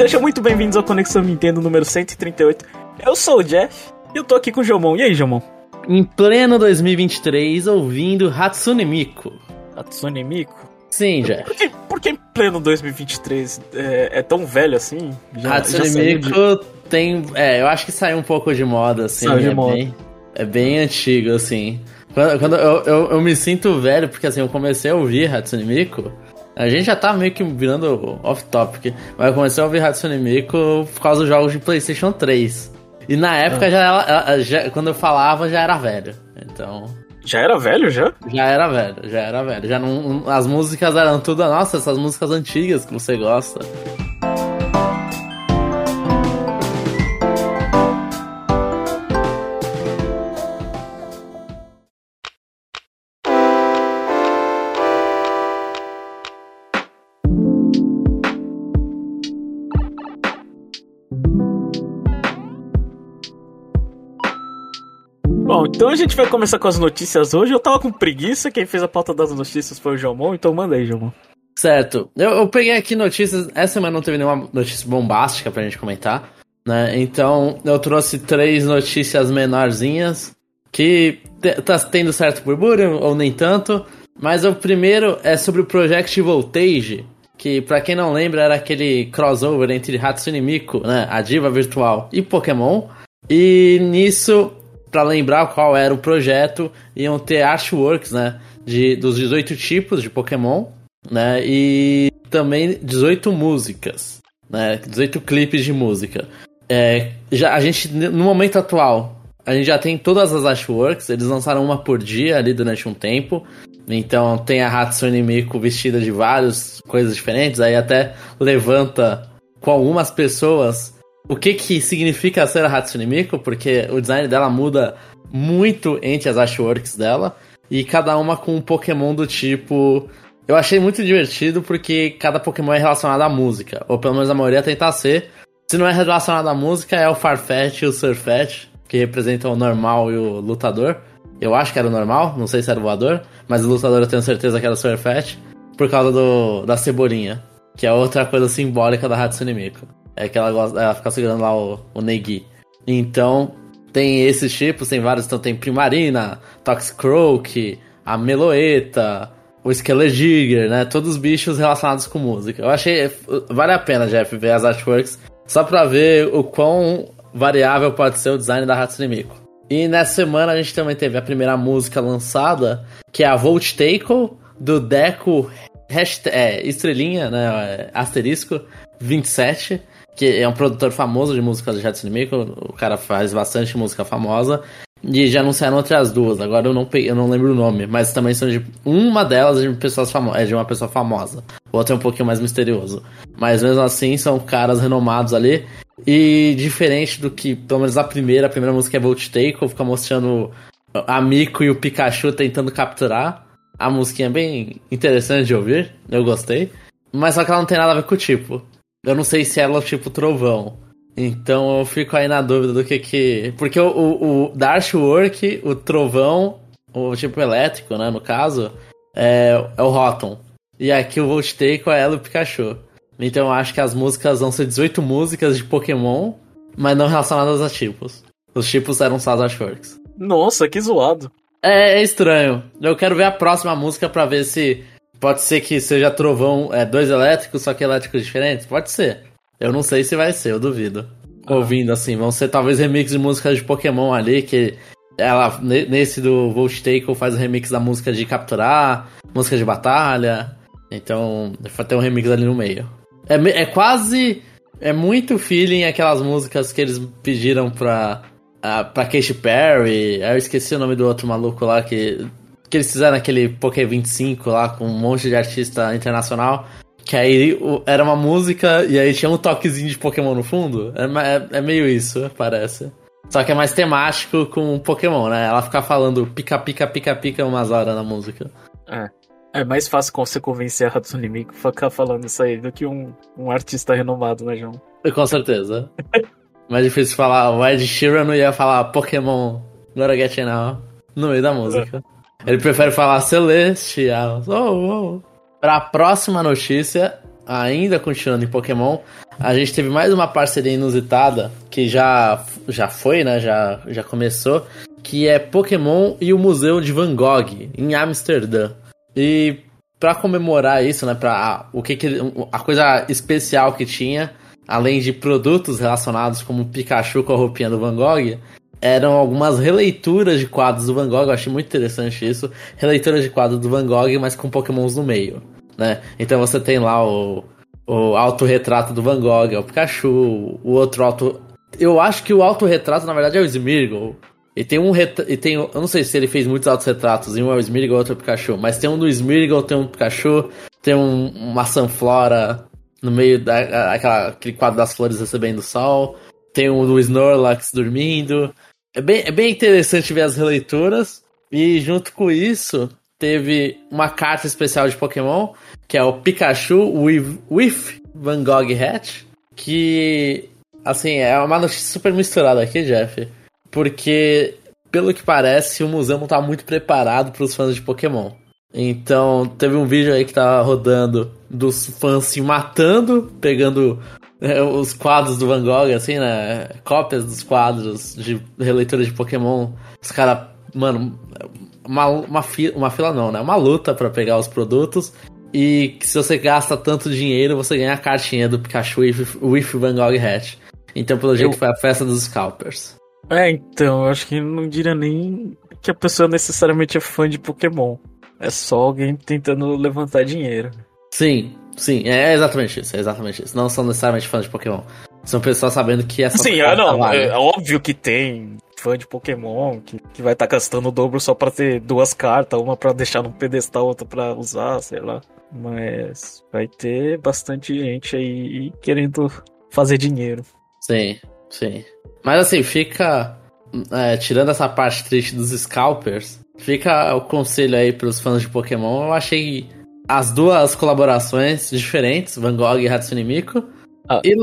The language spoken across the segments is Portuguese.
Sejam muito bem-vindos ao Conexão Nintendo número 138. Eu sou o Jeff e eu tô aqui com o Jomon. E aí, Jomon? Em pleno 2023, ouvindo Hatsune Miku. Hatsune Miku? Sim, Jeff. Por que, por que em pleno 2023 é, é tão velho assim? Já, Hatsune já Miku de... tem... É, eu acho que saiu um pouco de moda, assim. Saiu de é moda. Bem, é bem antigo, assim. Quando, quando eu, eu, eu, me sinto velho, porque assim, eu comecei a ouvir Hatsune Miku... A gente já tá meio que virando off-topic, mas eu comecei a ouvir Hatsune Miku por causa dos jogos de PlayStation 3. E na época, ah. já, já, quando eu falava, já era velho. Então. Já era velho, já? Já era velho, já era velho. Já não, as músicas eram tudo, nossa, essas músicas antigas que você gosta. Então a gente vai começar com as notícias hoje. Eu tava com preguiça, quem fez a pauta das notícias foi o Jomon, então manda aí, Jomon. Certo. Eu, eu, peguei aqui notícias. Essa semana não teve nenhuma notícia bombástica pra gente comentar, né? Então eu trouxe três notícias menorzinhas que tá tendo certo burburinho ou nem tanto. Mas o primeiro é sobre o Project Voltage, que para quem não lembra era aquele crossover entre Hatsune Miku, né, a diva virtual, e Pokémon. E nisso para lembrar qual era o projeto, iam ter artworks, né? De, dos 18 tipos de Pokémon, né? E também 18 músicas, né? 18 clipes de música. É, já, a gente, no momento atual, a gente já tem todas as artworks, eles lançaram uma por dia ali durante um tempo. Então tem a Hatsune Miku vestida de várias coisas diferentes, aí até levanta com algumas pessoas o que que significa ser a Hatsune Miku, porque o design dela muda muito entre as artworks dela, e cada uma com um Pokémon do tipo... Eu achei muito divertido porque cada Pokémon é relacionado à música, ou pelo menos a maioria tenta ser. Se não é relacionado à música, é o Farfetch e o Surfetch, que representam o normal e o lutador. Eu acho que era o normal, não sei se era o voador, mas o lutador eu tenho certeza que era o Surfetch, por causa do, da cebolinha, que é outra coisa simbólica da Hatsune Miku. É que ela, gosta, ela fica segurando lá o, o Negi. Então, tem esses tipos, tem vários. Então tem Primarina, Toxicroak, a Meloeta, o Skelediger, né? Todos os bichos relacionados com música. Eu achei. Vale a pena, Jeff, ver as artworks. Só pra ver o quão variável pode ser o design da Hatsune Miku. E nessa semana a gente também teve a primeira música lançada, que é a Volt Tackle, do Deco hashtag, é, estrelinha, né? Asterisco 27 que é um produtor famoso de música de Hatsune Miku, o cara faz bastante música famosa. E já anunciaram outras duas, agora eu não, eu não lembro o nome, mas também são de. Uma delas é de, pessoas famo é de uma pessoa famosa, o outro é um pouquinho mais misterioso. Mas mesmo assim, são caras renomados ali. E diferente do que, pelo menos a primeira, a primeira música é Volt Take, fica mostrando a Mico e o Pikachu tentando capturar. A musiquinha é bem interessante de ouvir, eu gostei. Mas só que ela não tem nada a ver com o tipo. Eu não sei se ela é tipo trovão. Então eu fico aí na dúvida do que que. Porque o, o, o o trovão, o tipo elétrico, né, no caso, é, é o Rotom. E aqui o Volt Take é ela e o Pikachu. Então eu acho que as músicas vão ser 18 músicas de Pokémon, mas não relacionadas a tipos. Os tipos eram só as artworks. Nossa, que zoado. É, é estranho. Eu quero ver a próxima música para ver se Pode ser que seja trovão, é, dois elétricos, só que elétricos diferentes? Pode ser. Eu não sei se vai ser, eu duvido. Ah. Ouvindo assim, vão ser talvez remix de músicas de Pokémon ali, que ela, nesse do Volt Tackle, faz o remix da música de capturar, música de batalha. Então, vai ter um remix ali no meio. É, é quase. É muito feeling aquelas músicas que eles pediram pra. Uh, pra Katy Perry. Eu esqueci o nome do outro maluco lá que que eles fizeram aquele Poké 25 lá com um monte de artista internacional. Que aí era uma música e aí tinha um toquezinho de Pokémon no fundo. É, é, é meio isso, parece. Só que é mais temático com Pokémon, né? Ela fica falando pica, pica, pica, pica umas horas na música. É. É mais fácil você convencer a Hatsune Miku ficar falando isso aí do que um, um artista renomado, né, João? Com certeza. mais difícil falar. O Ed Sheeran não ia falar Pokémon Gotta Get Now no meio da música. Ele prefere falar celestial. Oh, oh. Para a próxima notícia, ainda continuando em Pokémon, a gente teve mais uma parceria inusitada que já, já foi, né? Já, já começou, que é Pokémon e o Museu de Van Gogh em Amsterdã. E para comemorar isso, né, para o que, que a coisa especial que tinha, além de produtos relacionados como Pikachu com a roupinha do Van Gogh, eram algumas releituras de quadros do Van Gogh, eu achei muito interessante isso. Releituras de quadros do Van Gogh, mas com pokémons no meio, né? Então você tem lá o, o autorretrato do Van Gogh, é o Pikachu, o outro auto... Eu acho que o autorretrato, na verdade, é o Smeargle. E tem um ret... e tem, eu não sei se ele fez muitos autorretratos, um é o e outro é o Pikachu, mas tem um do Smeargle, tem um Pikachu, tem um, uma Sunflora, no meio daquele quadro das flores recebendo o sol. Tem o do Snorlax dormindo. É bem, é bem interessante ver as releituras. E junto com isso, teve uma carta especial de Pokémon, que é o Pikachu with, with Van Gogh Hat. Que, assim, é uma notícia super misturada aqui, Jeff. Porque, pelo que parece, o museu não tá muito preparado para os fãs de Pokémon. Então, teve um vídeo aí que tá rodando dos fãs se matando, pegando os quadros do Van Gogh, assim, né? Cópias dos quadros de releitura de Pokémon. Os caras, mano, uma, uma, fila, uma fila não, né? Uma luta para pegar os produtos. E que se você gasta tanto dinheiro, você ganha a cartinha do Pikachu with, with Van Gogh Hat. Então, pelo jeito, eu... foi a festa dos scalpers. É, então, eu acho que não diria nem que a pessoa necessariamente é fã de Pokémon. É só alguém tentando levantar dinheiro. Sim, sim, é exatamente isso, é exatamente isso. Não são necessariamente fãs de Pokémon. São pessoas sabendo que essa. Sim, é, não, vale. é óbvio que tem fã de Pokémon que, que vai estar tá gastando o dobro só pra ter duas cartas, uma pra deixar no pedestal, outra pra usar, sei lá. Mas vai ter bastante gente aí querendo fazer dinheiro. Sim, sim. Mas assim, fica. É, tirando essa parte triste dos scalpers, fica o conselho aí pros fãs de Pokémon. Eu achei as duas colaborações diferentes, Van Gogh e Hatsune Miku. Ah. E,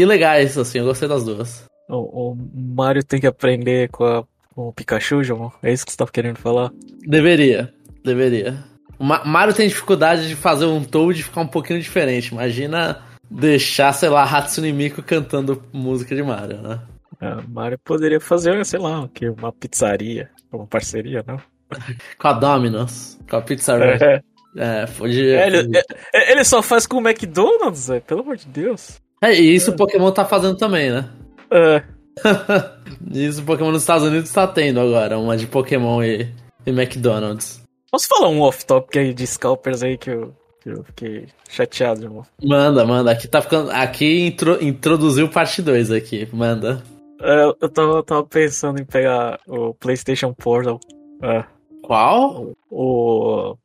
e legais, assim, eu gostei das duas. O, o Mario tem que aprender com, a, com o Pikachu, João? É isso que você tava querendo falar? Deveria, deveria. O Ma Mario tem dificuldade de fazer um Toad ficar um pouquinho diferente. Imagina deixar, sei lá, Hatsune Miku cantando música de Mario, né? É, Mario poderia fazer, sei lá, uma pizzaria, uma parceria, não? com a Domino's, com a pizzaria. É. É, foi é, ele, é, ele, só faz com o McDonald's, é, pelo amor de Deus. É, e isso o Pokémon tá fazendo também, né? É. isso o Pokémon nos Estados Unidos tá tendo agora, uma de Pokémon e, e McDonald's. Posso falar um off-topic aí de scalpers aí que eu, que eu fiquei chateado, irmão? Manda, manda. Aqui tá ficando. Aqui intro, introduziu parte 2 aqui, manda. É, eu tava, tava pensando em pegar o PlayStation Portal. É. Qual? O, o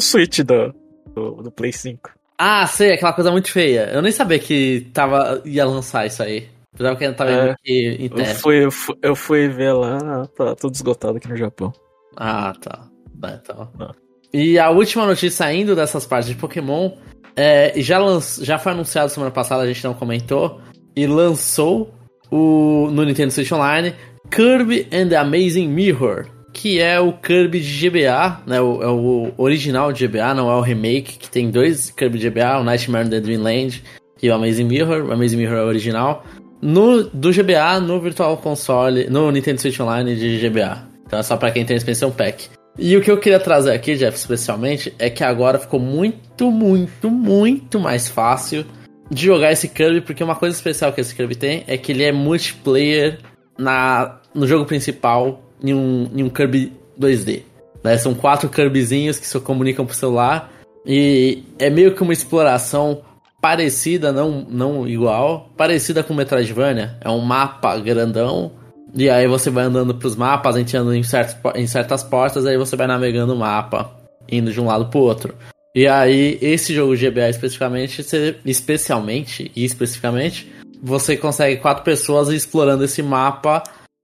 Switch do, do, do, Play 5. Ah, sei, aquela coisa muito feia. Eu nem sabia que tava, ia lançar isso aí. Apesar que tava é, aqui em teste. Eu fui, eu fui, eu fui ver lá, tá tudo esgotado aqui no Japão. Ah, tá. Então. Ah. E a última notícia saindo dessas partes de Pokémon é, já, lanç, já foi anunciado semana passada, a gente não comentou, e lançou o, no Nintendo Switch Online Kirby and the Amazing Mirror que é o Kirby de GBA, né? O, é o original de GBA, não é o remake, que tem dois Kirby de GBA, o Nightmare on the Dreamland e o Amazing Mirror. O Amazing Mirror é o original. No, do GBA, no Virtual Console, no Nintendo Switch Online de GBA. Então é só para quem tem a expansão pack. E o que eu queria trazer aqui, Jeff, especialmente, é que agora ficou muito, muito, muito mais fácil de jogar esse Kirby, porque uma coisa especial que esse Kirby tem é que ele é multiplayer na, no jogo principal em um, em um Kirby 2D. Né? São quatro Kirbyzinhos que se comunicam por celular. E é meio que uma exploração parecida, não, não igual, parecida com Metroidvania. É um mapa grandão. E aí você vai andando pros mapas, entrando em, certos, em certas portas, aí você vai navegando o mapa, indo de um lado pro outro. E aí, esse jogo GBA especificamente, você, especialmente e especificamente, você consegue quatro pessoas explorando esse mapa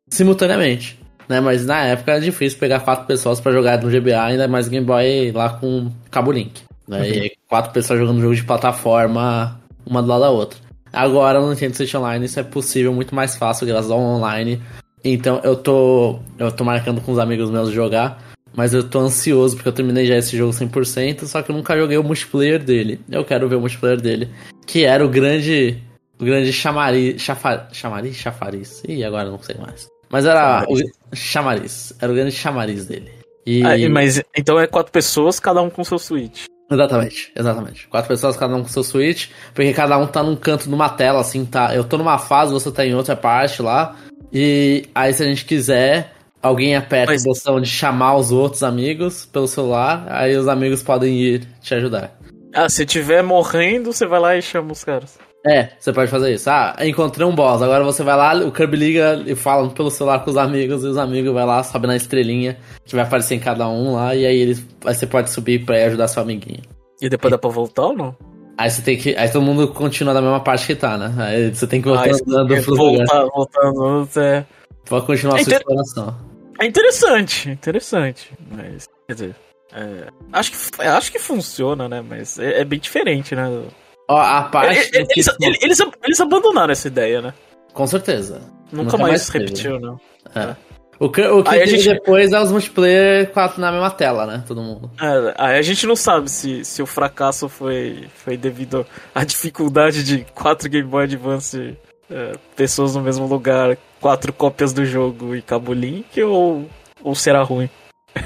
simultaneamente né? Mas na época era difícil pegar quatro pessoas para jogar no GBA, ainda mais Game Boy lá com cabo link. Né? Uhum. E quatro pessoas jogando jogo de plataforma, uma do lado da outra. Agora no Nintendo Switch Online isso é possível muito mais fácil graças ao online. Então eu tô eu tô marcando com os amigos meus jogar. mas eu tô ansioso porque eu terminei já esse jogo 100%, só que eu nunca joguei o multiplayer dele. Eu quero ver o multiplayer dele, que era o grande o grande chamariz, chafa, chamariz, chafariz. Ih, agora não sei mais. Mas era chamariz. o chamariz, era o grande chamariz dele. E... Ah, mas então é quatro pessoas, cada um com seu Switch. Exatamente, exatamente. Quatro pessoas, cada um com seu Switch, porque cada um tá num canto numa tela, assim, tá. Eu tô numa fase, você tá em outra parte lá. E aí, se a gente quiser, alguém aperta Mas... o botão de chamar os outros amigos pelo celular, aí os amigos podem ir te ajudar. Ah, se tiver morrendo, você vai lá e chama os caras. É, você pode fazer isso. Ah, encontrei um boss. Agora você vai lá, o Kirby liga e fala pelo celular com os amigos, e os amigos vai lá, sobe na estrelinha, que vai aparecer em cada um lá, e aí eles, aí você pode subir pra ajudar seu amiguinho. E depois dá pra voltar ou não? Aí você tem que. Aí todo mundo continua na mesma parte que tá, né? Aí você tem que voltar ah, andando pro voltar, Voltando, é. Pode continuar é a sua inter... exploração. É interessante, interessante. Mas, quer dizer. É, acho, que, acho que funciona, né? Mas é, é bem diferente, né? Ó, a parte. Eles, eles, eles, eles, abandonaram essa ideia, né? Com certeza. Nunca, Nunca mais, mais repetiu, não. É. O que, o que aí a gente... depois é os multiplayer quatro na mesma tela, né? Todo mundo. É, aí a gente não sabe se, se o fracasso foi, foi devido à dificuldade de quatro Game Boy Advance, é, pessoas no mesmo lugar, quatro cópias do jogo e cabo link, ou, ou será ruim.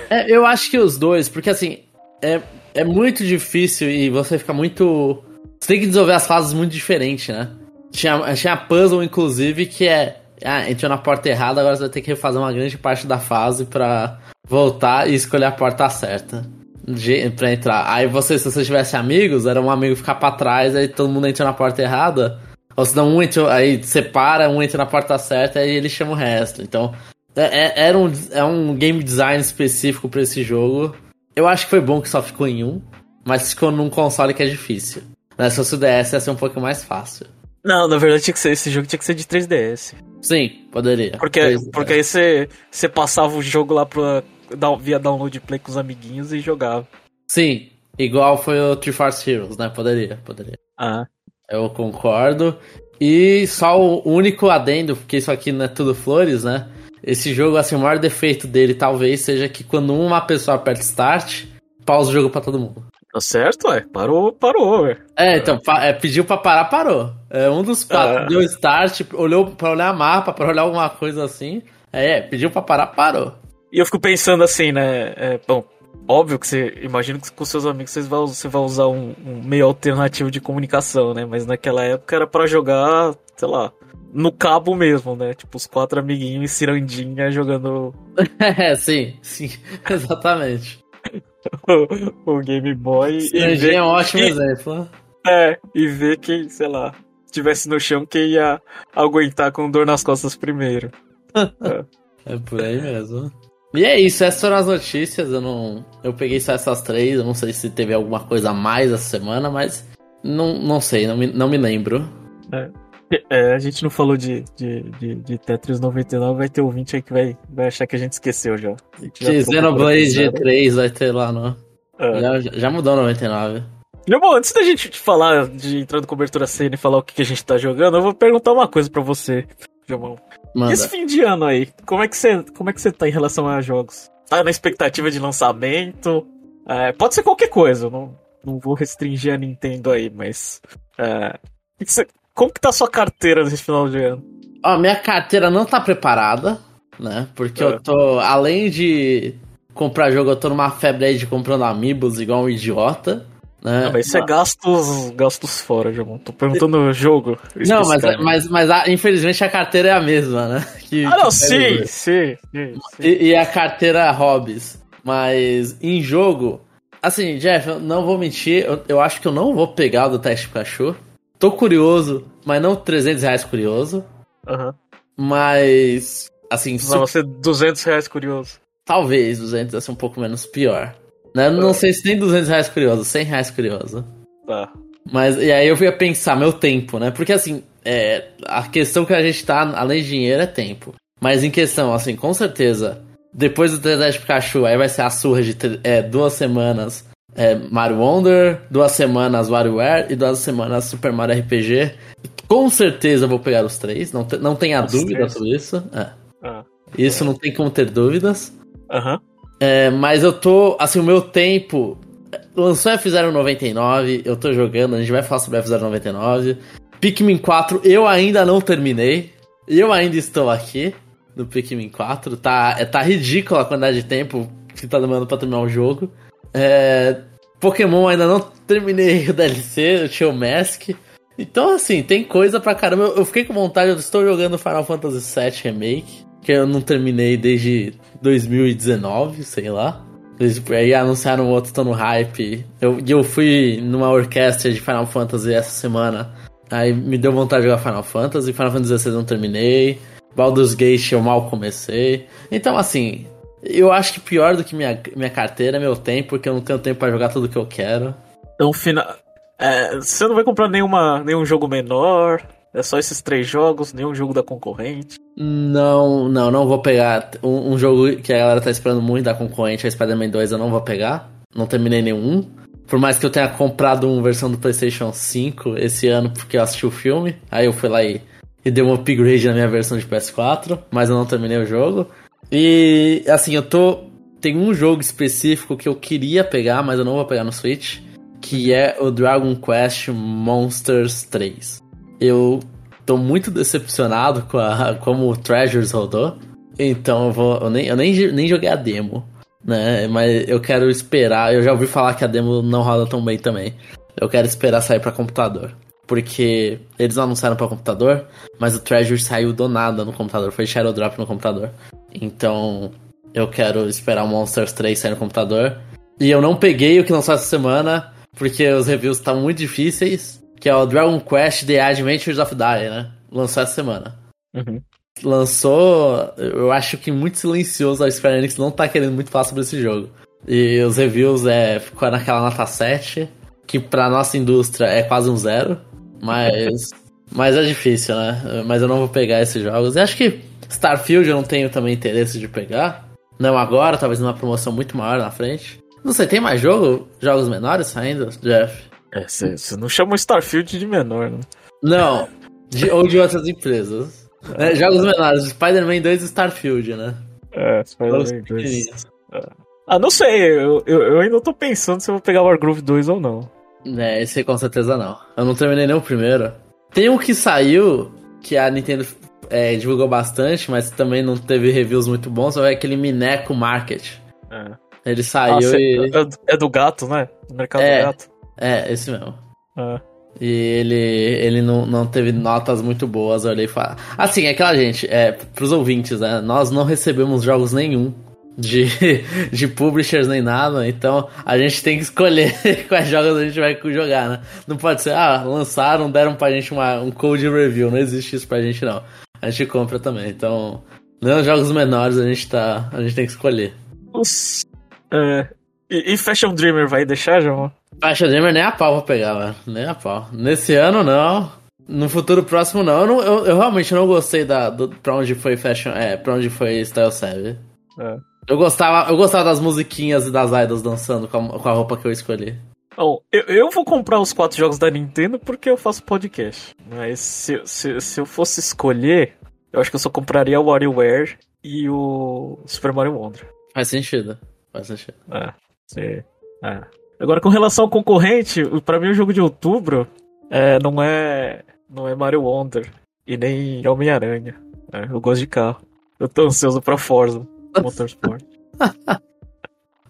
É, eu acho que os dois, porque assim, é, é muito difícil e você fica muito você tem que desenvolver as fases muito diferentes, né? Tinha, tinha puzzle, inclusive, que é. Ah, entrou na porta errada, agora você vai ter que refazer uma grande parte da fase pra voltar e escolher a porta certa. De, pra entrar. Aí você, se você tivesse amigos, era um amigo ficar pra trás, aí todo mundo entra na porta errada. Ou se não, um entra, aí separa, um entra na porta certa e ele chama o resto. Então, é, é, era um, é um game design específico para esse jogo. Eu acho que foi bom que só ficou em um, mas ficou num console que é difícil. Mas se fosse o DS ia ser um pouco mais fácil. Não, na verdade tinha que ser, esse jogo tinha que ser de 3DS. Sim, poderia. Porque, porque aí você, você passava o jogo lá pra, via download play com os amiguinhos e jogava. Sim, igual foi o Three Force Heroes, né? Poderia, poderia. Ah. Eu concordo. E só o único adendo, porque isso aqui não é tudo flores, né? Esse jogo, assim, o maior defeito dele talvez seja que quando uma pessoa aperta start, pausa o jogo para todo mundo. Tá certo, ué. Parou, parou, ué. É, então, é, pediu pra parar, parou. É, um dos quatro é. deu start, olhou pra olhar mapa, pra olhar alguma coisa assim. É, pediu pra parar, parou. E eu fico pensando assim, né? É, bom, óbvio que você. Imagino que com seus amigos vocês vão, você vai usar um, um meio alternativo de comunicação, né? Mas naquela época era para jogar, sei lá, no cabo mesmo, né? Tipo, os quatro amiguinhos e cirandinha jogando. é, sim, sim, exatamente. o, Game Boy. e ver, é um ótimo e, exemplo. É, e ver quem, sei lá, estivesse no chão, quem ia aguentar com dor nas costas primeiro. é. é por aí mesmo. E é isso, essas foram as notícias. Eu não. Eu peguei só essas três. Eu não sei se teve alguma coisa a mais essa semana, mas não, não sei, não me, não me lembro. É. É, a gente não falou de, de, de, de, Tetris 99, vai ter ouvinte aí que vai, vai achar que a gente esqueceu já. De Xenoblade 3 vai ter lá, não. É. Já, já mudou 99. Bom, antes da gente falar de entrar no cobertura cena e falar o que, que a gente tá jogando, eu vou perguntar uma coisa para você, Jomão. Esse fim de ano aí, como é, que você, como é que você tá em relação a jogos? Tá na expectativa de lançamento? É, pode ser qualquer coisa, não, não vou restringir a Nintendo aí, mas. É, o que, você, como que tá a sua carteira nesse final de ano? Ó, minha carteira não tá preparada, né? Porque é. eu tô, além de comprar jogo, eu tô numa febre aí de comprando amiibos igual um idiota. Né? Não, mas isso é gastos, gastos fora, João. Tô perguntando o jogo. Não, mas, mas, mas a, infelizmente a carteira é a mesma, né? Que, ah, não, sim, sim, sim, e, e, a carteira hobbies. Mas em jogo, assim, Jeff, eu não vou mentir, eu, eu acho que eu não vou pegar o do teste Pikachu. Tô curioso, mas não 300 reais curioso. Uhum. Mas, assim... Vai ser 200 reais curioso. Talvez 200 vai ser um pouco menos pior. Né? Não uhum. sei se tem 200 reais curioso, 100 reais curioso. Tá. Mas, e aí eu ia pensar, meu tempo, né? Porque, assim, é, a questão que a gente tá, além de dinheiro, é tempo. Mas em questão, assim, com certeza, depois do 3 de Pikachu, aí vai ser a surra de é, duas semanas é, Mario Wonder, duas semanas WarioWare e duas semanas Super Mario RPG. Com certeza eu vou pegar os três, não, te, não tenha os dúvida três. sobre isso. É. Ah, isso é. não tem como ter dúvidas. Uhum. É, mas eu tô. Assim, o meu tempo. Lançou F099, eu tô jogando, a gente vai falar sobre F099. Pikmin 4 eu ainda não terminei. Eu ainda estou aqui no Pikmin 4. Tá, é, tá ridícula a quantidade de tempo que tá demorando pra terminar o jogo. É, Pokémon ainda não terminei o DLC, eu tinha o Mask. Então, assim, tem coisa pra caramba. Eu, fiquei com vontade, eu estou jogando Final Fantasy VII Remake, que eu não terminei desde 2019, sei lá. Aí anunciaram outro, tô no hype. Eu, eu fui numa orquestra de Final Fantasy essa semana. Aí me deu vontade de jogar Final Fantasy. Final Fantasy XVI não terminei. Baldur's Gate eu mal comecei. Então, assim, eu acho que pior do que minha, minha carteira é meu tempo, porque eu não tenho tempo para jogar tudo que eu quero. Então, final. É, você não vai comprar nenhuma, nenhum jogo menor? É só esses três jogos, nenhum jogo da concorrente? Não, não, não vou pegar. Um, um jogo que a galera tá esperando muito da concorrente, a Spider-Man 2, eu não vou pegar. Não terminei nenhum. Por mais que eu tenha comprado uma versão do PlayStation 5 esse ano porque eu assisti o filme. Aí eu fui lá e, e dei um upgrade na minha versão de PS4, mas eu não terminei o jogo. E assim, eu tô. Tem um jogo específico que eu queria pegar, mas eu não vou pegar no Switch. Que é o Dragon Quest Monsters 3. Eu tô muito decepcionado com a, como o Treasures rodou. Então eu vou. Eu nem, eu nem, nem joguei a demo. Né? Mas eu quero esperar. Eu já ouvi falar que a demo não roda tão bem também. Eu quero esperar sair para computador. Porque eles anunciaram para computador, mas o Treasure saiu do nada no computador. Foi Shadow Drop no computador. Então, eu quero esperar o Monsters 3 sair no computador. E eu não peguei o que lançou essa semana, porque os reviews estão muito difíceis. Que é o Dragon Quest The Adventures of Die, né? Lançou essa semana. Uhum. Lançou, eu acho que muito silencioso. A Square Enix não tá querendo muito falar sobre esse jogo. E os reviews é, ficou naquela nota 7, que pra nossa indústria é quase um zero. Mas, mas é difícil, né? Mas eu não vou pegar esses jogos. E acho que Starfield eu não tenho também interesse de pegar. Não agora, talvez numa promoção muito maior na frente. Não sei, tem mais jogo? Jogos menores saindo, Jeff? É, você não chama o Starfield de menor, né? Não, de, ou de outras empresas. É, jogos menores, Spider-Man 2 e Starfield, né? É, Spider-Man 2. É. Ah, não sei, eu, eu, eu, ainda tô pensando se eu vou pegar Wargroove 2 ou não. É, esse com certeza não. Eu não terminei nem o primeiro. Tem um que saiu, que a Nintendo é, divulgou bastante, mas também não teve reviews muito bons, é aquele Mineco Market. É. Ele saiu ah, e... É, é do gato, né? Do mercado é, do gato. É, esse mesmo. É. E ele, ele não, não teve notas muito boas, eu olhei e falei... Assim, é aquela gente, é, pros ouvintes, né? Nós não recebemos jogos nenhum de, de publishers nem nada, então a gente tem que escolher quais jogos a gente vai jogar, né? Não pode ser, ah, lançaram, deram pra gente uma, um code review, não existe isso pra gente não a gente compra também. Então, nos jogos menores a gente tá. A gente tem que escolher. Nossa. É, e, e, Fashion Dreamer vai deixar, João? Fashion Dreamer nem a pau pra pegar, mano. Nem a pau. Nesse ano não. No futuro próximo não. Eu, não, eu, eu realmente não gostei da, do, pra onde foi Fashion. É, pra onde foi Style 7. É. Eu gostava, eu gostava das musiquinhas e das idols dançando com a, com a roupa que eu escolhi. Bom, eu, eu, vou comprar os quatro jogos da Nintendo porque eu faço podcast. Mas se, se, se eu fosse escolher, eu acho que eu só compraria o WarioWare e o Super Mario Wonder. Faz sentido. Faz sentido. É, sim. É. Agora, com relação ao concorrente, para mim o jogo de outubro é, não é não é Mario Wonder e nem Homem-Aranha. É, eu gosto de carro. Eu tô ansioso pra Forza Motorsport.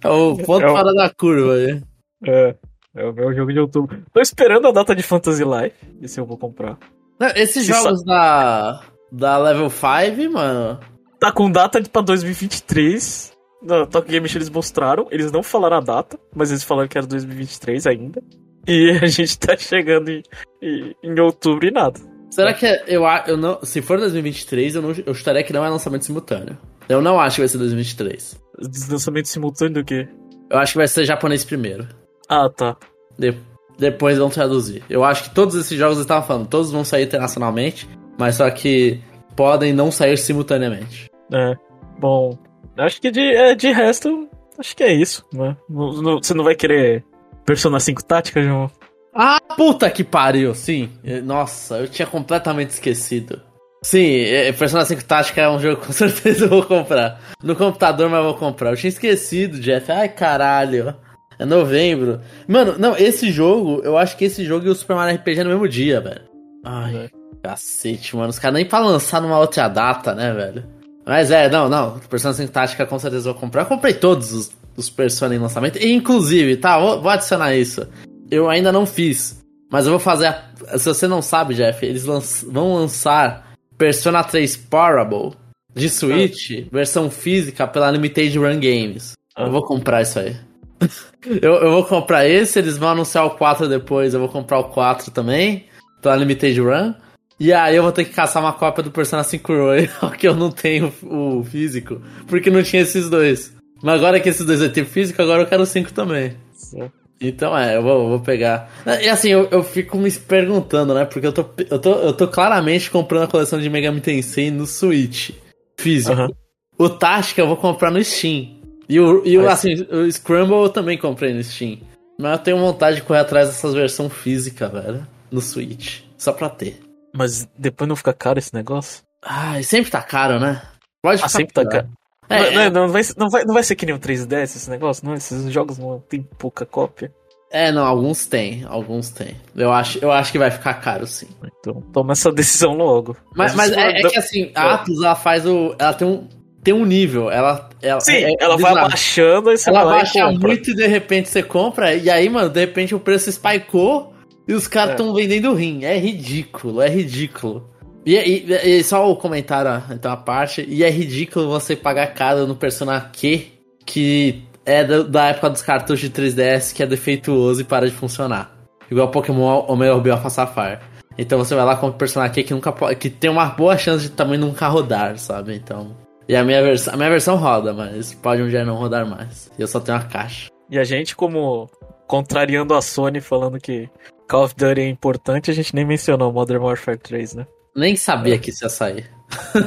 é o ponto é fora da curva aí. É. É o meu jogo de outubro. Tô esperando a data de Fantasy Life. Esse eu vou comprar. Esses Se jogos da, da Level 5, mano. Tá com data de pra 2023. Na Talk Game eles mostraram. Eles não falaram a data, mas eles falaram que era 2023 ainda. E a gente tá chegando em, em, em outubro e nada. Será que eu, eu não. Se for 2023, eu, não, eu estaria que não é lançamento simultâneo. Eu não acho que vai ser 2023. Lançamento simultâneo do quê? Eu acho que vai ser japonês primeiro. Ah, tá. De depois vão traduzir. Eu acho que todos esses jogos eu estava falando, todos vão sair internacionalmente, mas só que podem não sair simultaneamente. É. Bom, acho que de, é, de resto, acho que é isso, né? você não vai querer Persona 5 Tática, João? Ah, puta que pariu, sim. Nossa, eu tinha completamente esquecido. Sim, é, Persona 5 Tática é um jogo que com certeza eu vou comprar. No computador, mas eu vou comprar. Eu tinha esquecido, Jeff. Ai, caralho. É novembro. Mano, não, esse jogo, eu acho que esse jogo e o Super Mario RPG é no mesmo dia, velho. Ai, é. cacete, mano. Os caras nem pra lançar numa outra data, né, velho? Mas é, não, não. Persona 5 Tática com certeza eu vou comprar. Eu comprei todos os, os Persona em lançamento. E, inclusive, tá, vou, vou adicionar isso. Eu ainda não fiz. Mas eu vou fazer. A... Se você não sabe, Jeff, eles vão lançar Persona 3 Parable de Switch, ah. versão física pela Limited Run Games. Ah. Eu vou comprar isso aí. eu, eu vou comprar esse, eles vão anunciar o 4 depois, eu vou comprar o 4 também, pela Limited Run. E aí eu vou ter que caçar uma cópia do Persona 5 Royal, que eu não tenho o físico, porque não tinha esses dois. Mas agora que esses dois vai ter físico, agora eu quero o 5 também. Sim. Então é, eu vou, vou pegar. E assim, eu, eu fico me perguntando, né? Porque eu tô, eu, tô, eu tô claramente comprando a coleção de Megami Tensei no Switch físico. Uhum. O Tática eu vou comprar no Steam. E o, e o, assim, o Scramble eu também comprei no Steam. Mas eu tenho vontade de correr atrás dessas versões físicas, velho. No Switch. Só pra ter. Mas depois não fica caro esse negócio? Ah, sempre tá caro, né? Pode ah, sempre caro. tá caro. É, não, é. não, vai, não, vai, não vai ser que nem o 3DS esse negócio, não? Esses jogos não tem pouca cópia. É, não, alguns tem, alguns tem. Eu acho, eu acho que vai ficar caro, sim. Então toma essa decisão logo. Mas, mas, é, é, que assim, a Atlus, ela faz o. Ela tem um, tem um nível. Ela, ela, sim, é, ela vai abaixando e você Ela baixa muito e de repente você compra. E aí, mano, de repente o preço spikeou e os caras estão é. vendendo rim. É ridículo, é ridículo. E, e, e, só o comentário, então, a parte. E é ridículo você pagar caro no Persona Q, que é da, da, época dos cartuchos de 3DS, que é defeituoso e para de funcionar. Igual Pokémon Omega Alpha Sapphire. Então você vai lá com o Persona Q que, nunca, que tem uma boa chance de também nunca rodar, sabe? Então. E a minha, vers a minha versão roda, mas pode um dia não rodar mais. E eu só tenho a caixa. E a gente, como contrariando a Sony, falando que Call of Duty é importante, a gente nem mencionou Modern Warfare 3, né? Nem sabia que isso ia sair.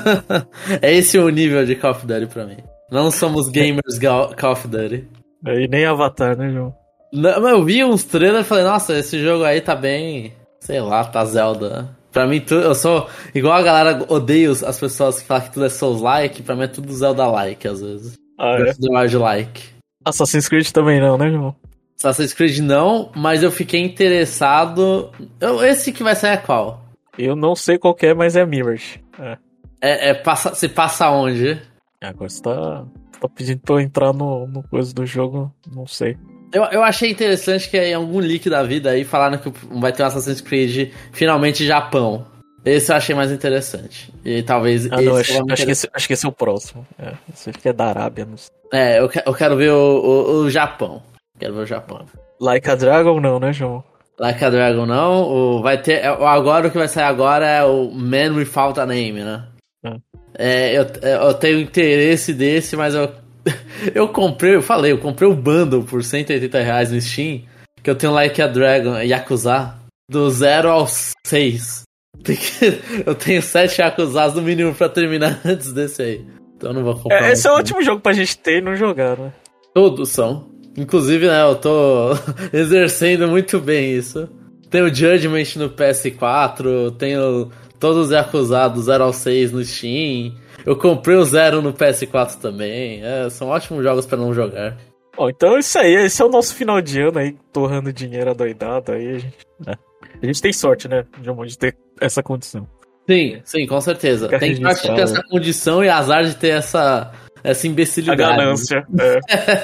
é esse o nível de Call of Duty pra mim. Não somos gamers Call of Duty. É, e nem Avatar, né, João? Não, mas eu vi uns trailers e falei, nossa, esse jogo aí tá bem. Sei lá, tá Zelda. Pra mim, tu, eu sou. Igual a galera odeia as pessoas que falam que tudo é Souls-like, pra mim é tudo Zelda-like, às vezes. Ah, é? Tudo like Assassin's Creed também não, né, João? Assassin's Creed não, mas eu fiquei interessado. Eu, esse que vai sair é qual? Eu não sei qual é, mas é Mirage. É. É, é passa, se passa onde? Agora você tá, tá pedindo pra eu entrar no, no coisa do jogo, não sei. Eu, eu achei interessante que em algum leak da vida aí falaram que vai ter um Assassin's Creed finalmente Japão. Esse eu achei mais interessante. E talvez. Ah, não, acho, acho, que esse, acho que esse é o próximo. É, esse aqui é da Arábia. Não sei. É, eu, eu quero ver o, o, o Japão. Quero ver o Japão. Like a Dragon não, né, João? Like a Dragon não. O, vai ter. É, agora o que vai sair agora é o Man Without a Name, né? É. É, eu, eu tenho interesse desse, mas eu. eu comprei, eu falei, eu comprei o bundle por 180 reais no Steam. Que eu tenho Like a Dragon Yakuza do 0 ao 6. Eu tenho 7 Yakuzas no mínimo pra terminar antes desse aí. Então eu não vou comprar. É, esse é um ótimo jogo pra gente ter e não jogar, né? Todos são. Inclusive, né, eu tô exercendo muito bem isso. Tenho Judgment no PS4, tenho todos os Yakuza do 0 ao 6 no Steam. Eu comprei o Zero no PS4 também. É, são ótimos jogos para não jogar. Bom, então é isso aí. Esse é o nosso final de ano aí, torrando dinheiro adoidado. Aí a gente, né? a gente tem sorte, né, de ter essa condição. Sim, sim, com certeza. Fica tem sorte de ter essa condição e azar de ter essa essa imbecilidade. A ganância, é.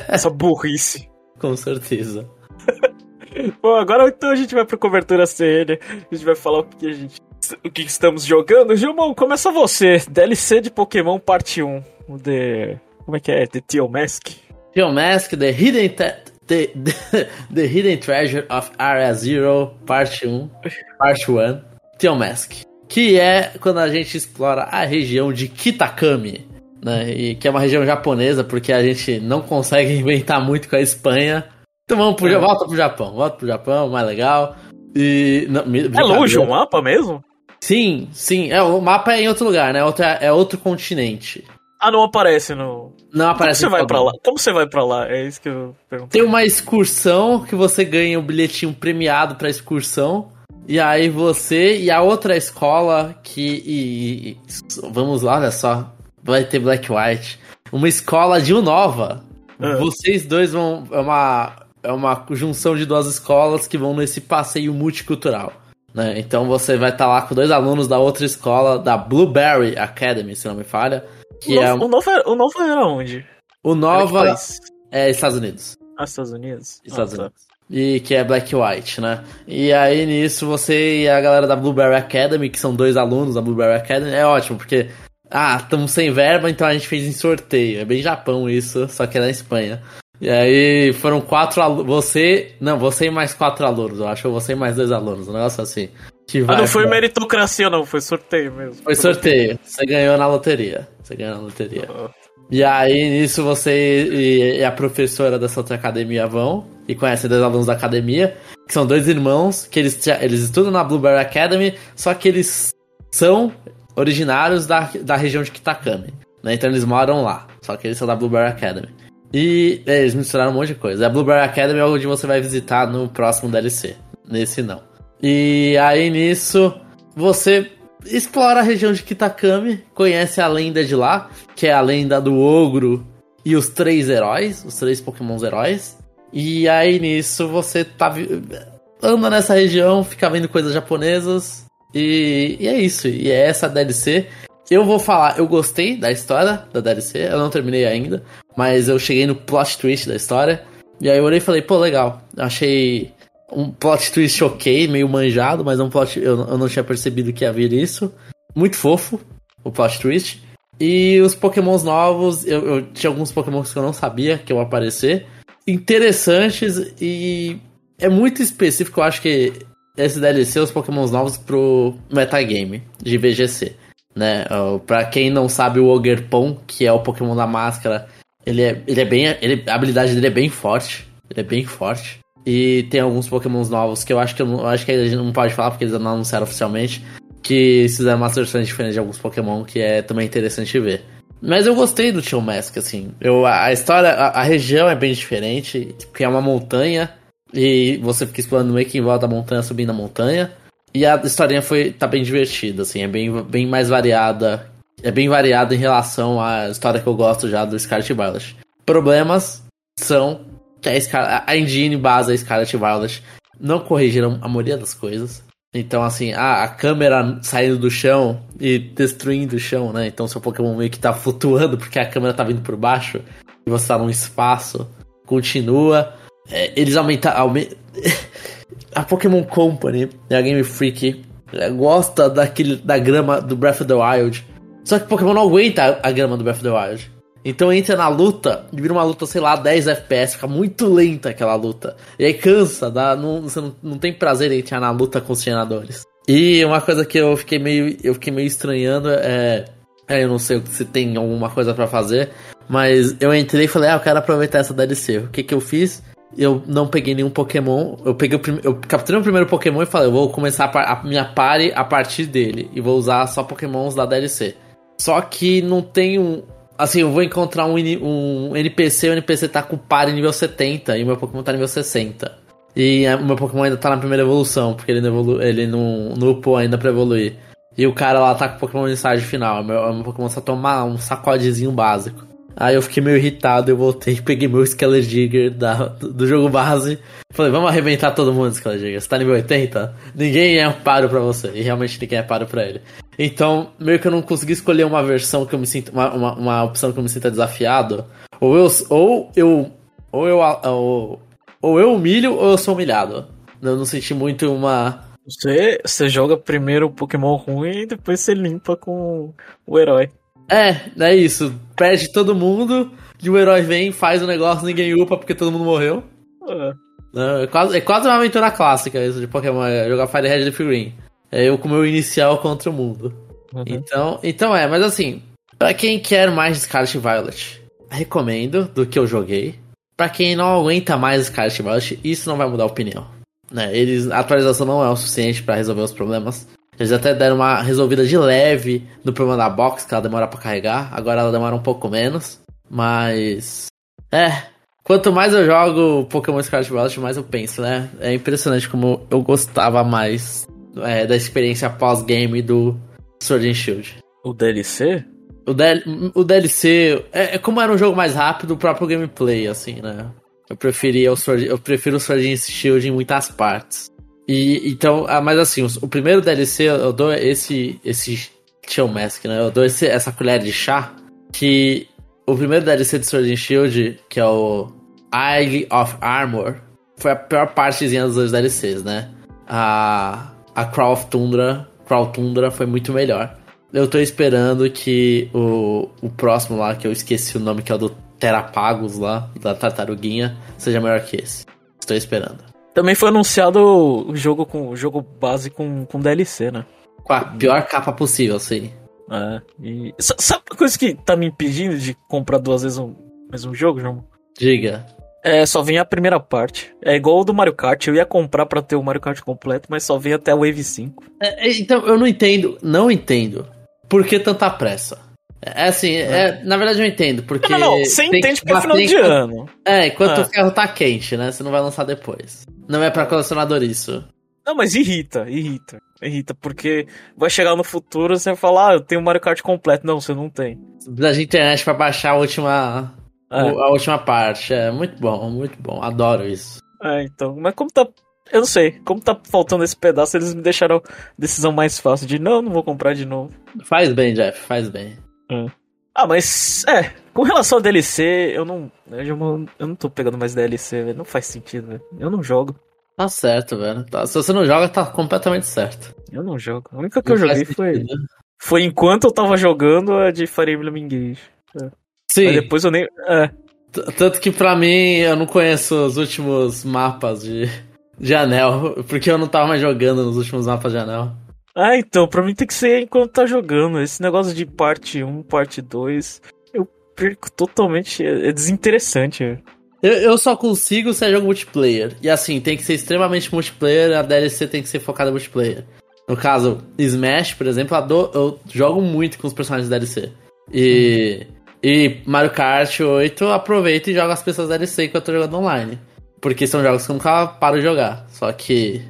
essa burrice. Com certeza. Bom, agora então a gente vai pra cobertura CN. A gente vai falar o que a gente. O que estamos jogando. Gilmão, começa você. DLC de Pokémon parte 1. O de. Como é que é? The Teal Mask? The Hidden, the, the, the Hidden Treasure of Area Zero, parte 1. Parte 1. Teal Mask. Que é quando a gente explora a região de Kitakami né? E que é uma região japonesa, porque a gente não consegue inventar muito com a Espanha. Então vamos pro, é. volta pro Japão, volta pro Japão, mais legal. E, não, é longe o mapa mesmo? Sim, sim. É, o mapa é em outro lugar, né? Outro, é outro continente. Ah, não aparece no. Não aparece. Como você vai para lá? Como você vai para lá? É isso que eu pergunto. Tem uma excursão que você ganha o um bilhetinho premiado para excursão. E aí você e a outra escola que. E, e, vamos lá, olha só. Vai ter Black White. Uma escola de Unova. Uhum. Vocês dois vão. É uma, é uma junção de duas escolas que vão nesse passeio multicultural. Né? Então você vai estar tá lá com dois alunos da outra escola, da Blueberry Academy, se não me falha. Que o, é... o, Nova, o Nova era onde? O Nova é Estados Unidos. Ah, Estados Unidos? Estados ah, tá. Unidos. E que é Black White, né? E aí nisso você e a galera da Blueberry Academy, que são dois alunos da Blueberry Academy, é ótimo, porque. Ah, estamos sem verba, então a gente fez em sorteio. É bem Japão isso, só que é na Espanha. E aí foram quatro alunos. Você. Não, você e mais quatro alunos, eu acho. Ou você e mais dois alunos, um negócio assim. Que vai, ah, não foi meritocracia, não, foi sorteio mesmo. Foi sorteio. Você ganhou na loteria. Você ganhou na loteria. Uhum. E aí, nisso, você e a professora dessa outra academia vão e conhecem dois alunos da academia, que são dois irmãos, que eles, eles estudam na Blueberry Academy, só que eles são originários da, da região de Kitakami. Né? Então eles moram lá, só que eles são da Blueberry Academy. E é, eles misturaram um monte de coisa. A Blueberry Academy é onde você vai visitar no próximo DLC. Nesse não. E aí nisso, você explora a região de Kitakami, conhece a lenda de lá, que é a lenda do ogro e os três heróis, os três pokémons heróis. E aí nisso você tá anda nessa região, fica vendo coisas japonesas. E, e é isso. E é essa DLC. Eu vou falar, eu gostei da história da DLC, eu não terminei ainda, mas eu cheguei no plot twist da história. E aí eu olhei e falei, pô, legal. Achei um plot twist ok, meio manjado, mas um plot, eu, eu não tinha percebido que havia isso. Muito fofo, o plot twist. E os pokémons novos, eu, eu tinha alguns pokémons que eu não sabia que iam aparecer. Interessantes e é muito específico, eu acho que esse DLC, os pokémons novos pro metagame de VGC. Né? Pra quem não sabe, o Ogerpon, que é o Pokémon da máscara, ele é, ele é bem. Ele, a habilidade dele é bem forte. Ele é bem forte. E tem alguns pokémons novos que eu acho que eu, eu acho que a gente não pode falar porque eles não anunciaram oficialmente. Que fizeram umas versões diferentes de alguns Pokémon, que é também interessante ver. Mas eu gostei do Tio Mask, assim. Eu, a, história, a, a, região é bem diferente, porque é uma montanha, e você fica explorando meio que em volta da montanha, subindo a montanha. E a historinha foi, tá bem divertida, assim, é bem, bem mais variada. É bem variada em relação à história que eu gosto já do Scarlet Violet. Problemas são que a, Scar a engine base da Scarlet Violet não corrigiram a maioria das coisas. Então, assim, a, a câmera saindo do chão e destruindo o chão, né? Então, seu Pokémon meio que tá flutuando porque a câmera tá vindo por baixo e você tá num espaço. Continua. É, eles aumentaram. Aument... a Pokémon Company, a Game Freak, é, gosta daquele, da grama do Breath of the Wild. Só que Pokémon não aguenta a grama do Breath of the Wild. Então entra na luta, vira uma luta, sei lá, 10 FPS, fica muito lenta aquela luta. E aí cansa, dá, não, você não, não tem prazer em entrar na luta com os treinadores. E uma coisa que eu fiquei meio, eu fiquei meio estranhando é. é eu não sei se tem alguma coisa para fazer, mas eu entrei e falei, ah, eu quero aproveitar essa DLC. O que que eu fiz? Eu não peguei nenhum Pokémon. Eu peguei o eu capturei o primeiro Pokémon e falei, eu vou começar a, a minha party a partir dele. E vou usar só Pokémons da DLC. Só que não tem um, Assim, eu vou encontrar um, um NPC, o NPC tá com o par em nível 70 e o meu Pokémon tá nível 60. E o meu Pokémon ainda tá na primeira evolução, porque ele não, evolu ele não, não upou ainda pra evoluir. E o cara lá tá com o Pokémon em estágio final. O meu, o meu Pokémon só toma um sacodezinho básico. Aí eu fiquei meio irritado, eu voltei e peguei meu Skeledigger da, do jogo base. Falei, vamos arrebentar todo mundo, Skeledigger. Você tá nível 80? Ninguém é paro pra você. E realmente ninguém é paro pra ele. Então, meio que eu não consegui escolher uma versão que eu me sinto. Uma, uma, uma opção que eu me sinta desafiado. Ou eu. Ou eu. Ou eu. Ou, ou eu humilho ou eu sou humilhado. Eu não senti muito uma. Você, você joga primeiro o Pokémon ruim e depois você limpa com o herói. É, é isso. Perde todo mundo e o herói vem, faz o negócio, ninguém upa porque todo mundo morreu. É. É, quase, é quase uma aventura clássica isso de Pokémon, é jogar Fire Red Leaf Green. É eu com o meu inicial contra o mundo. Uhum. Então, então é, mas assim, para quem quer mais Scarlet Violet, recomendo do que eu joguei. Para quem não aguenta mais Scarlet Violet, isso não vai mudar a opinião. Né? Eles, a atualização não é o suficiente para resolver os problemas. Eles até deram uma resolvida de leve no problema da box, que ela demora para carregar. Agora ela demora um pouco menos. Mas. É. Quanto mais eu jogo Pokémon Scarlet Violet, mais eu penso, né? É impressionante como eu gostava mais é, da experiência pós-game do Sword and Shield. O DLC? O, DL, o DLC, é, é, como era um jogo mais rápido, o próprio gameplay, assim, né? Eu preferia o Sword, eu prefiro o Sword and Shield em muitas partes. E então, ah, mas assim, o, o, primeiro DLC eu dou esse esse Chill Mask, né? Eu dou esse, essa colher de chá que o primeiro DLC de Sword and Shield, que é o Eye of Armor, foi a pior partezinha dos dois DLCs, né? A a Crawl of Tundra, Crawl Tundra foi muito melhor. Eu tô esperando que o, o próximo lá, que eu esqueci o nome, que é o do Terapagos lá, da tartaruguinha, seja melhor que esse. Estou esperando. Também foi anunciado o jogo com o jogo base com, com DLC, né? Com a pior capa possível, sim. É, e... Sabe uma coisa que tá me impedindo de comprar duas vezes o mesmo jogo, João? Diga. É, só vem a primeira parte. É igual o do Mario Kart. Eu ia comprar para ter o Mario Kart completo, mas só vem até o Wave 5. É, é, então, eu não entendo, não entendo. Por que tanta pressa? É assim, é, na verdade eu entendo, porque. Não, não, não. você entende que é final de ano. É, enquanto é. o ferro tá quente, né? Você não vai lançar depois. Não é pra colecionador isso. Não, mas irrita, irrita. Irrita, porque vai chegar no futuro e você vai falar, ah, eu tenho o Mario Kart completo. Não, você não tem. Da internet pra baixar a última. É. A última parte. É muito bom, muito bom. Adoro isso. É, então. Mas como tá. Eu não sei, como tá faltando esse pedaço, eles me deixaram a decisão mais fácil de não, não vou comprar de novo. Faz bem, Jeff, faz bem. É. Ah, mas é, com relação a DLC, eu não. Eu não, eu não tô pegando mais DLC, velho. Não faz sentido, velho. Eu não jogo. Tá certo, velho. Tá, se você não joga, tá completamente certo. Eu não jogo. A única que não eu joguei foi. Foi enquanto eu tava jogando a de Fire Emblem Engage. É. Sim. Mas depois eu nem. É. Tanto que pra mim eu não conheço os últimos mapas de, de anel. Porque eu não tava mais jogando nos últimos mapas de anel. Ah, então, pra mim tem que ser enquanto tá jogando. Esse negócio de parte 1, parte 2, eu perco totalmente. É desinteressante. Eu, eu só consigo se é jogo multiplayer. E assim, tem que ser extremamente multiplayer, a DLC tem que ser focada em multiplayer. No caso, Smash, por exemplo, eu, eu jogo muito com os personagens da DLC. E, e Mario Kart 8 eu aproveito e jogo as pessoas da DLC que eu tô jogando online. Porque são jogos que eu nunca paro de jogar. Só que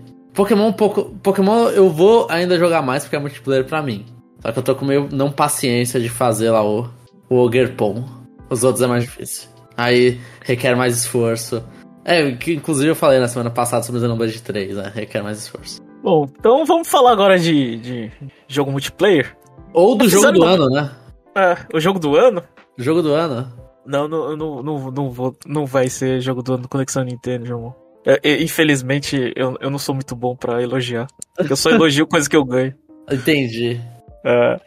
Pokémon pouco. Pokémon eu vou ainda jogar mais porque é multiplayer pra mim. Só que eu tô com meio não paciência de fazer lá o, o Ogerpon. Os outros é mais difícil. Aí requer mais esforço. É, que inclusive eu falei na semana passada sobre o Xenoblade 3, né? Requer mais esforço. Bom, então vamos falar agora de, de jogo multiplayer. Ou do jogo do ano, né? É, o jogo do ano? Jogo do ano? Não, não, não, não, não, vou, não vai ser jogo do ano Conexão Nintendo, João. É, infelizmente, eu, eu não sou muito bom para elogiar. Eu só elogio coisa que eu ganho. Entendi. É,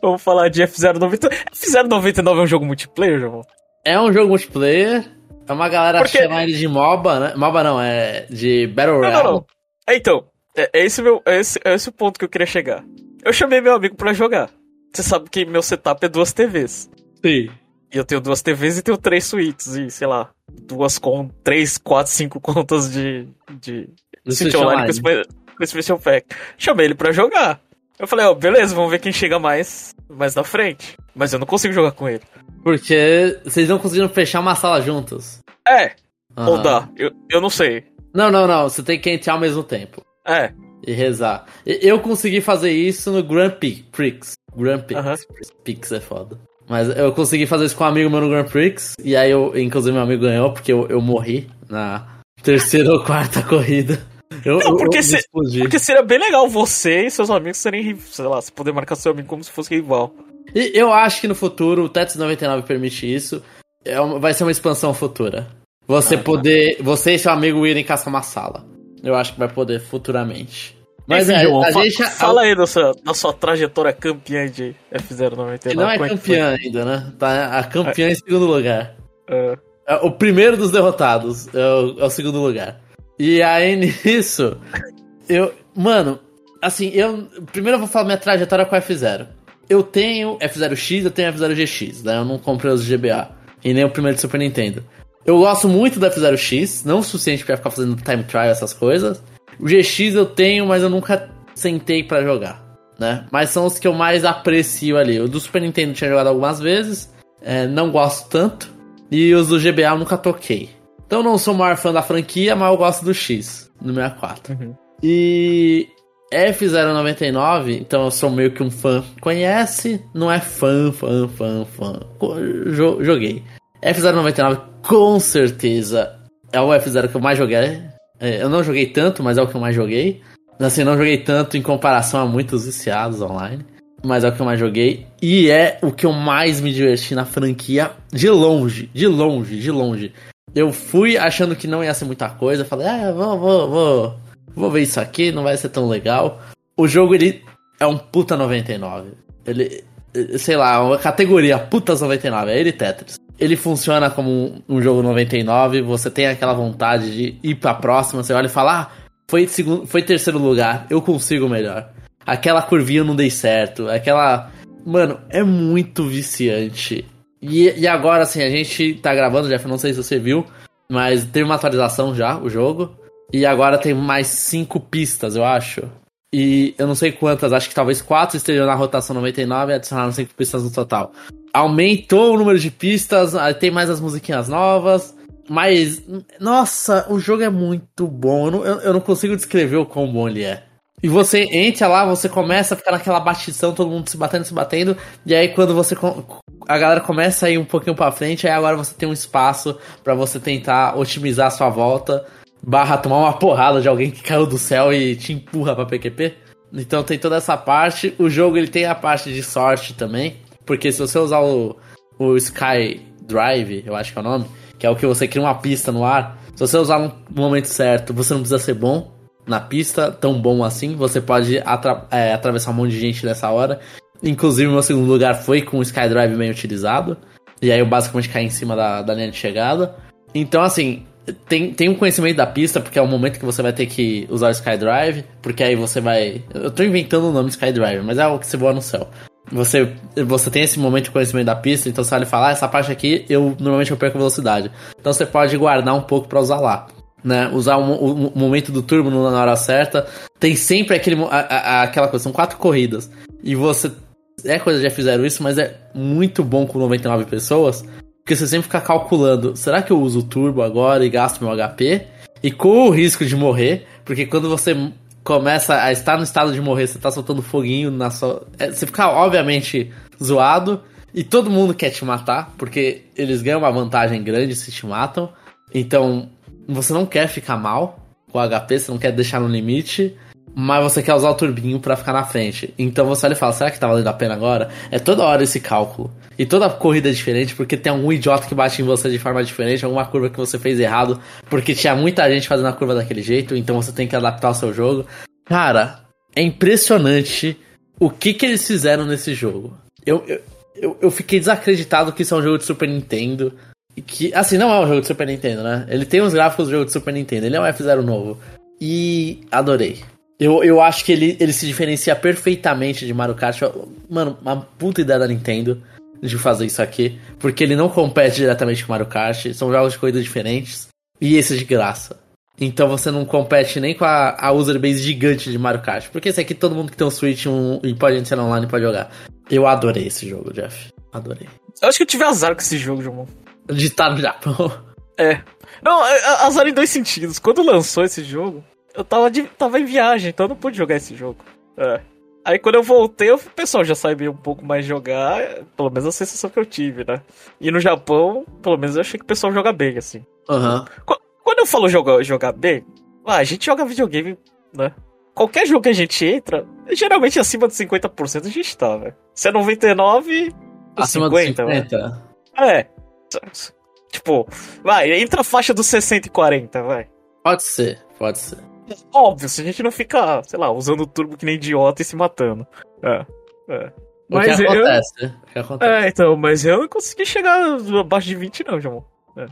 vamos falar de F099. F099 é um jogo multiplayer, João? É um jogo multiplayer. É uma galera Porque... chama ele de MOBA, né? MOBA não, é de Battle Royale. Não, não, não. É, então, é, é, esse meu, é, esse, é esse o ponto que eu queria chegar. Eu chamei meu amigo para jogar. Você sabe que meu setup é duas TVs. Sim. E eu tenho duas TVs e tenho três suítes e, sei lá, duas com três, quatro, cinco contas de. de. City Online com com Special Pack. Chamei ele pra jogar. Eu falei, ó, oh, beleza, vamos ver quem chega mais, mais na frente. Mas eu não consigo jogar com ele. Porque vocês não conseguiram fechar uma sala juntos. É. Uhum. Ou dá, eu, eu não sei. Não, não, não. Você tem que entrar ao mesmo tempo. É. E rezar. Eu consegui fazer isso no Grand Prix. Grand Prix. Uhum. Prix é foda. Mas eu consegui fazer isso com um amigo meu no Grand Prix. E aí, eu, inclusive, meu amigo ganhou porque eu, eu morri na terceira ou quarta corrida. Eu, não, porque, eu, se, porque seria bem legal você e seus amigos serem, sei lá, você poder marcar seu amigo como se fosse rival. E eu acho que no futuro o Tetris 99 permite isso. É uma, vai ser uma expansão futura. Você ah, tá. poder. Tá. Você e seu amigo irem caçar uma sala. Eu acho que vai poder futuramente. Mas Enfim, é, João, a fa gente, fala aí da sua, da sua trajetória campeã de F099. Não é, é campeã ainda, né? Tá a campeã é. em segundo lugar. É. é. O primeiro dos derrotados é o, é o segundo lugar. E aí nisso, eu. Mano, assim, eu. Primeiro eu vou falar minha trajetória com a F0. Eu tenho F0X, eu tenho F0GX, né? Eu não comprei os GBA. E nem o primeiro de Super Nintendo. Eu gosto muito do F0X, não o suficiente pra ficar fazendo time trial, essas coisas. O GX eu tenho, mas eu nunca sentei para jogar, né? Mas são os que eu mais aprecio ali. O do Super Nintendo tinha jogado algumas vezes, é, não gosto tanto. E os do GBA eu nunca toquei. Então não sou o maior fã da franquia, mas eu gosto do X, no 64. Uhum. E F099, então eu sou meio que um fã. Conhece? Não é fã, fã, fã, fã. Joguei. F099 com certeza é o F0 que eu mais joguei. É, eu não joguei tanto, mas é o que eu mais joguei. Assim, não joguei tanto em comparação a muitos viciados online. Mas é o que eu mais joguei. E é o que eu mais me diverti na franquia. De longe, de longe, de longe. Eu fui achando que não ia ser muita coisa. Falei, ah, vou, vou, vou. Vou ver isso aqui, não vai ser tão legal. O jogo, ele é um puta 99. Ele, sei lá, uma categoria putas 99. É ele Tetris. Ele funciona como um, jogo 99. Você tem aquela vontade de ir pra próxima. Você olha e fala, ah, foi, segundo, foi terceiro lugar, eu consigo melhor. Aquela curvinha não dei certo. Aquela. Mano, é muito viciante. E, e agora, assim, a gente tá gravando, Jeff, não sei se você viu, mas teve uma atualização já, o jogo. E agora tem mais cinco pistas, eu acho. E eu não sei quantas, acho que talvez quatro estejam na rotação 99 e adicionaram cinco pistas no total. Aumentou o número de pistas, tem mais as musiquinhas novas. Mas, nossa, o jogo é muito bom. Eu não, eu, não consigo descrever o quão bom ele é. E você entra lá, você começa a ficar naquela batição, todo mundo se batendo, se batendo. E aí quando você. A galera começa a ir um pouquinho pra frente, aí agora você tem um espaço para você tentar otimizar a sua volta. Barra tomar uma porrada de alguém que caiu do céu e te empurra pra PQP. Então tem toda essa parte. O jogo ele tem a parte de sorte também. Porque se você usar o, o Sky Drive, eu acho que é o nome, que é o que você cria uma pista no ar. Se você usar no momento certo, você não precisa ser bom na pista, tão bom assim. Você pode atra é, atravessar um monte de gente nessa hora. Inclusive, meu segundo lugar foi com o Skydrive bem utilizado. E aí eu basicamente caí em cima da, da linha de chegada. Então, assim, tem, tem um conhecimento da pista, porque é o momento que você vai ter que usar o Skydrive, porque aí você vai. Eu tô inventando o nome Skydrive, mas é o que você voa no céu. Você, você tem esse momento de conhecimento da pista, então você vai falar, ah, essa parte aqui eu normalmente eu perco velocidade. Então você pode guardar um pouco para usar lá né? Usar o, o, o, momento do turbo na hora certa. Tem sempre aquele, a, a, aquela coisa, são quatro corridas. E você. É coisa já fizeram isso, mas é muito bom com 99 pessoas. Porque você sempre fica calculando: será que eu uso o turbo agora e gasto meu HP? E com o risco de morrer, porque quando você começa a estar no estado de morrer, você tá soltando foguinho na sua. É, você fica, obviamente, zoado. E todo mundo quer te matar, porque eles ganham uma vantagem grande se te matam. Então, você não quer ficar mal com o HP, você não quer deixar no limite, mas você quer usar o turbinho para ficar na frente. Então você olha e fala, será que tá valendo a pena agora? É toda hora esse cálculo. E toda corrida é diferente, porque tem algum idiota que bate em você de forma diferente, alguma curva que você fez errado, porque tinha muita gente fazendo a curva daquele jeito, então você tem que adaptar o seu jogo. Cara, é impressionante o que que eles fizeram nesse jogo. Eu, eu, eu, fiquei desacreditado que isso é um jogo de Super Nintendo. Que, assim, não é um jogo de Super Nintendo, né? Ele tem os gráficos do jogo de Super Nintendo, ele é um F0 novo. E adorei. Eu, eu acho que ele, ele se diferencia perfeitamente de Mario Kart. Mano, uma puta ideia da Nintendo de fazer isso aqui. Porque ele não compete diretamente com Mario Kart. São jogos de corrida diferentes. E esse de graça. Então você não compete nem com a, a user base gigante de Mario Kart. Porque esse aqui todo mundo que tem um Switch um, e pode entrar online pode jogar. Eu adorei esse jogo, Jeff. Adorei. Eu acho que eu tive azar com esse jogo, João de estar no Japão. É. Não, é, é, azar em dois sentidos. Quando lançou esse jogo, eu tava, de, tava em viagem, então eu não pude jogar esse jogo. É. Aí quando eu voltei, o pessoal já sabia um pouco mais jogar, pelo menos a sensação que eu tive, né? E no Japão, pelo menos eu achei que o pessoal joga bem, assim. Uhum. Quando eu falo jogar, jogar bem, ah, a gente joga videogame, né? Qualquer jogo que a gente entra, geralmente acima de 50% a gente tá, velho. Se é 99, acima 50, de 50. Né? É. Tipo, vai, entra a faixa dos 60 e 40, vai. Pode ser, pode ser. Óbvio, se a gente não fica, sei lá, usando o turbo que nem idiota e se matando. É, é. Mas o que acontece, eu... o que acontece. É, então, mas eu não consegui chegar abaixo de 20 não, Jamon. É.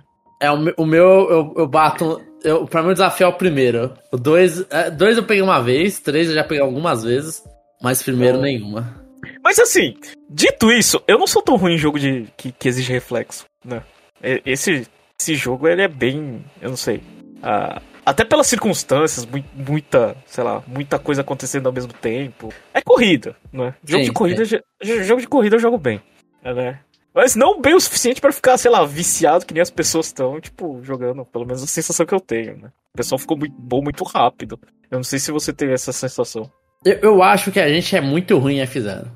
é, o, o meu, eu, eu bato... Eu, pra mim o desafio é o primeiro. O dois, é, dois eu peguei uma vez, três eu já peguei algumas vezes, mas primeiro oh. nenhuma. Mas assim, dito isso, eu não sou tão ruim em jogo de que, que exige reflexo, né? Esse, esse jogo, ele é bem, eu não sei, uh, até pelas circunstâncias, muita, sei lá, muita coisa acontecendo ao mesmo tempo. É corrida, né? Jogo sim, de corrida, jogo de corrida eu jogo bem, né? Mas não bem o suficiente para ficar, sei lá, viciado que nem as pessoas estão, tipo, jogando. Pelo menos a sensação que eu tenho, né? O pessoal ficou muito bom muito rápido. Eu não sei se você teve essa sensação. Eu, eu acho que a gente é muito ruim em F0.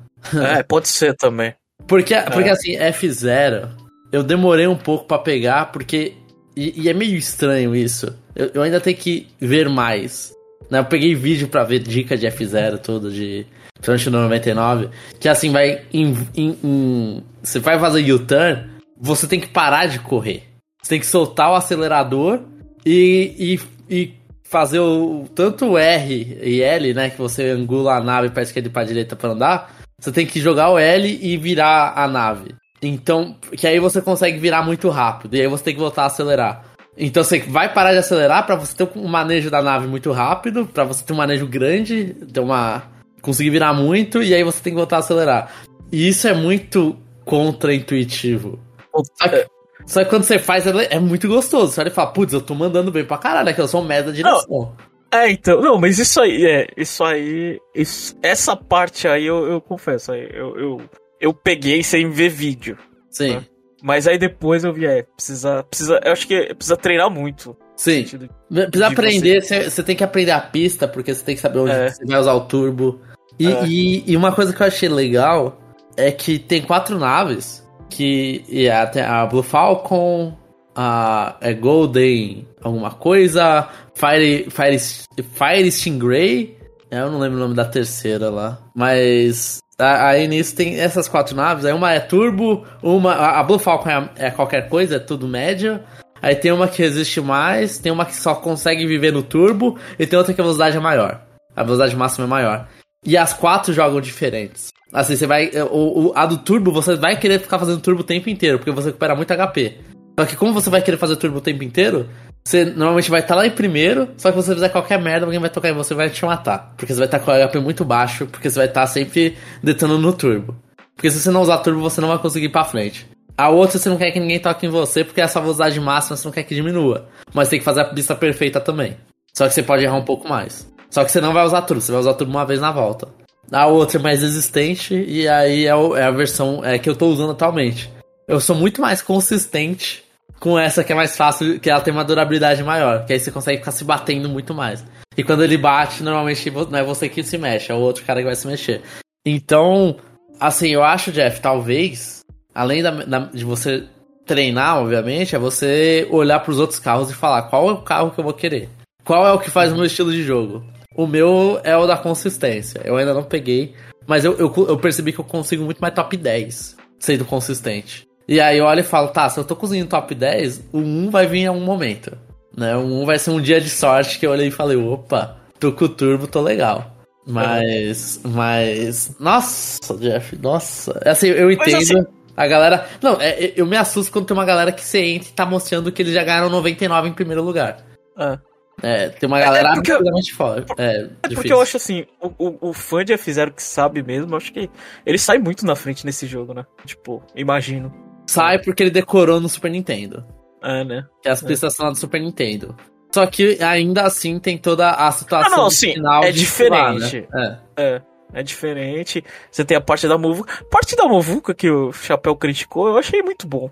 É, pode ser também. Porque, porque assim, F0, eu demorei um pouco pra pegar, porque. E, e é meio estranho isso. Eu, eu, ainda tenho que ver mais. Né? Eu peguei vídeo pra ver dica de F0 tudo, de Trunch 99. Que assim, vai. Em, em, em, você vai fazer U-turn, você tem que parar de correr. Você tem que soltar o acelerador e, e, e fazer o tanto R e L, né? Que você angula a nave pra esquerda e pra direita pra andar. Você tem que jogar o L e virar a nave. Então, que aí você consegue virar muito rápido. E aí você tem que voltar a acelerar. Então você vai parar de acelerar para você ter um manejo da nave muito rápido, para você ter um manejo grande, ter uma conseguir virar muito e aí você tem que voltar a acelerar. E isso é muito contra-intuitivo. Só que, só que quando você faz é muito gostoso. Você olha e fala, putz, eu tô mandando bem pra caralho, é que eu sou um merda de direção. Não. É, então, não, mas isso aí, é, isso aí, isso, essa parte aí eu, eu confesso, aí, eu, eu, eu peguei sem ver vídeo. Sim. Né? Mas aí depois eu vi, é, precisa, precisa, eu acho que precisa treinar muito. Sim. De, precisa aprender, você... você tem que aprender a pista, porque você tem que saber onde é. você vai usar o turbo. E, é. e, e, uma coisa que eu achei legal é que tem quatro naves, que e a, a Blue Falcon, a é Golden alguma coisa, Fire, Fire, Fire Stingray, é, eu não lembro o nome da terceira lá, mas aí nisso tem essas quatro naves, aí uma é turbo, uma a Blue Falcon é, é qualquer coisa, é tudo médio, aí tem uma que resiste mais, tem uma que só consegue viver no turbo e tem outra que a velocidade é maior, a velocidade máxima é maior. E as quatro jogam diferentes. Assim, você vai. O, o, a do turbo, você vai querer ficar fazendo turbo o tempo inteiro, porque você recupera muito HP. Só que como você vai querer fazer turbo o tempo inteiro, você normalmente vai estar tá lá em primeiro, só que se você fizer qualquer merda, alguém vai tocar em você e vai te matar. Porque você vai estar tá com o HP muito baixo, porque você vai estar tá sempre detonando no turbo. Porque se você não usar turbo, você não vai conseguir ir pra frente. A outra você não quer que ninguém toque em você, porque essa velocidade máxima você não quer que diminua. Mas tem que fazer a pista perfeita também. Só que você pode errar um pouco mais. Só que você não vai usar turbo, você vai usar turbo uma vez na volta. A outra é mais resistente, e aí é, é a versão é, que eu tô usando atualmente. Eu sou muito mais consistente com essa que é mais fácil, que ela tem uma durabilidade maior, que aí você consegue ficar se batendo muito mais. E quando ele bate, normalmente não é você que se mexe, é o outro cara que vai se mexer. Então, assim, eu acho, Jeff, talvez, além da, da, de você treinar, obviamente, é você olhar para os outros carros e falar qual é o carro que eu vou querer. Qual é o que faz o meu estilo de jogo? O meu é o da consistência. Eu ainda não peguei, mas eu, eu, eu percebi que eu consigo muito mais top 10 sendo consistente. E aí eu olho e falo, tá, se eu tô conseguindo top 10, o 1 vai vir em algum momento. Né? O 1 vai ser um dia de sorte que eu olhei e falei, opa, tô com o turbo, tô legal. Mas. É. Mas. Nossa, Jeff, nossa. Assim, eu entendo. Assim... A galera. Não, é, eu me assusto quando tem uma galera que você entra e tá mostrando que eles já ganharam 99 em primeiro lugar. É. É, tem uma galera é, é absolutamente foda. É, é porque eu acho assim, o, o, o fã de F0 que sabe mesmo, eu acho que ele sai muito na frente nesse jogo, né? Tipo, imagino. Sai porque ele decorou no Super Nintendo. É, né? Que as pistas é. são lá do Super Nintendo. Só que ainda assim tem toda a situação ah, não, sim, final é diferente. né? é. é. É diferente. Você tem a parte da Movuca. A parte da Movuca que o Chapéu criticou, eu achei muito bom.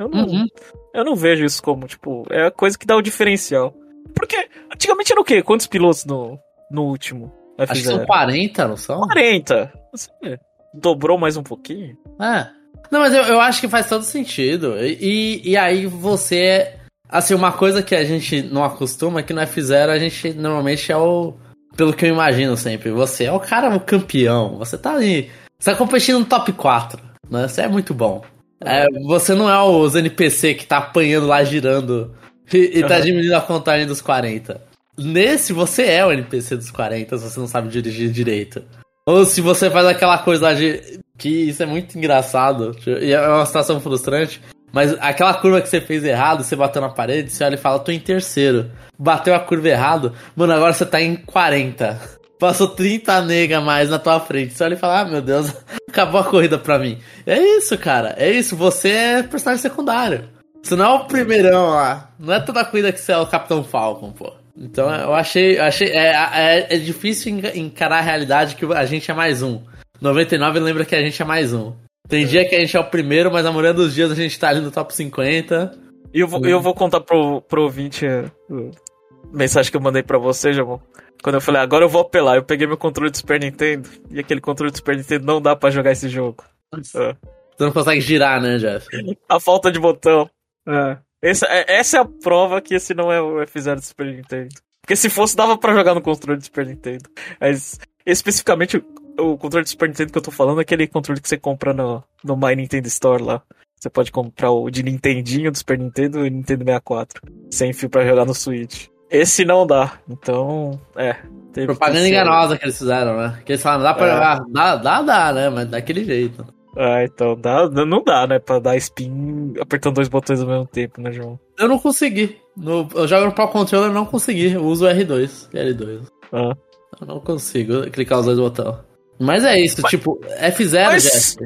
Eu não, uhum. eu não vejo isso como, tipo, é a coisa que dá o diferencial. Porque antigamente era o quê? Quantos pilotos no, no último? F0? Acho que são 40, não são? 40. Você dobrou mais um pouquinho? É. Não, mas eu, eu acho que faz todo sentido. E, e aí você. Assim, uma coisa que a gente não acostuma é que no F0 a gente normalmente é o. Pelo que eu imagino sempre, você é o cara, o campeão. Você tá ali. Você tá competindo no top 4. Né? Você é muito bom. É, você não é os NPC que tá apanhando lá girando e, e tá diminuindo a contagem dos 40. Nesse, você é o NPC dos 40 se você não sabe dirigir direito. Ou se você faz aquela coisa lá de. Que isso é muito engraçado. E é uma situação frustrante. Mas aquela curva que você fez errado, você bateu na parede, você olha e fala, tô em terceiro. Bateu a curva errado, mano, agora você tá em 40. Passou 30 nega mais na tua frente. Você olha e fala, ah, meu Deus, acabou a corrida pra mim. É isso, cara. É isso. Você é personagem secundário. Você não é o primeirão lá. Não é toda corrida que você é o Capitão Falcon, pô. Então eu achei. Eu achei é, é, é, difícil encarar a realidade que a gente é mais um. 99 lembra que a gente é mais um. Tem dia que a gente é o primeiro, mas a maioria dos dias a gente tá ali no top 50. E eu vou, eu vou contar pro, pro ouvinte a mensagem que eu mandei pra você, Jamon. Quando eu falei, agora eu vou apelar, eu peguei meu controle do Super Nintendo e aquele controle do Super Nintendo não dá pra jogar esse jogo. É. Você não consegue girar, né, Jeff? A falta de botão. É. Essa, é, essa é a prova que esse não é o F0 do Super Nintendo. Porque se fosse, dava pra jogar no controle do Super Nintendo. Mas, especificamente, o, controle do Super Nintendo que eu tô falando é aquele controle que você compra no, no My Nintendo Store lá. Você pode comprar o de Nintendinho do Super Nintendo e Nintendo 64. Sem fio pra jogar no Switch. Esse não dá. Então, é. Propaganda enganosa que eles fizeram, né? Que eles falaram, dá pra é. jogar. Dá, dá, dá, né? Mas daquele jeito. Ah, então dá, não dá, né? Pra dar spin apertando dois botões ao mesmo tempo, né, João? Eu não consegui. No, eu jogo no Pro Controller eu não consegui. Eu uso o R2 L2. Ah. Eu não consigo clicar os dois botões. Mas é isso, mas, tipo, F0, mas, Jeff.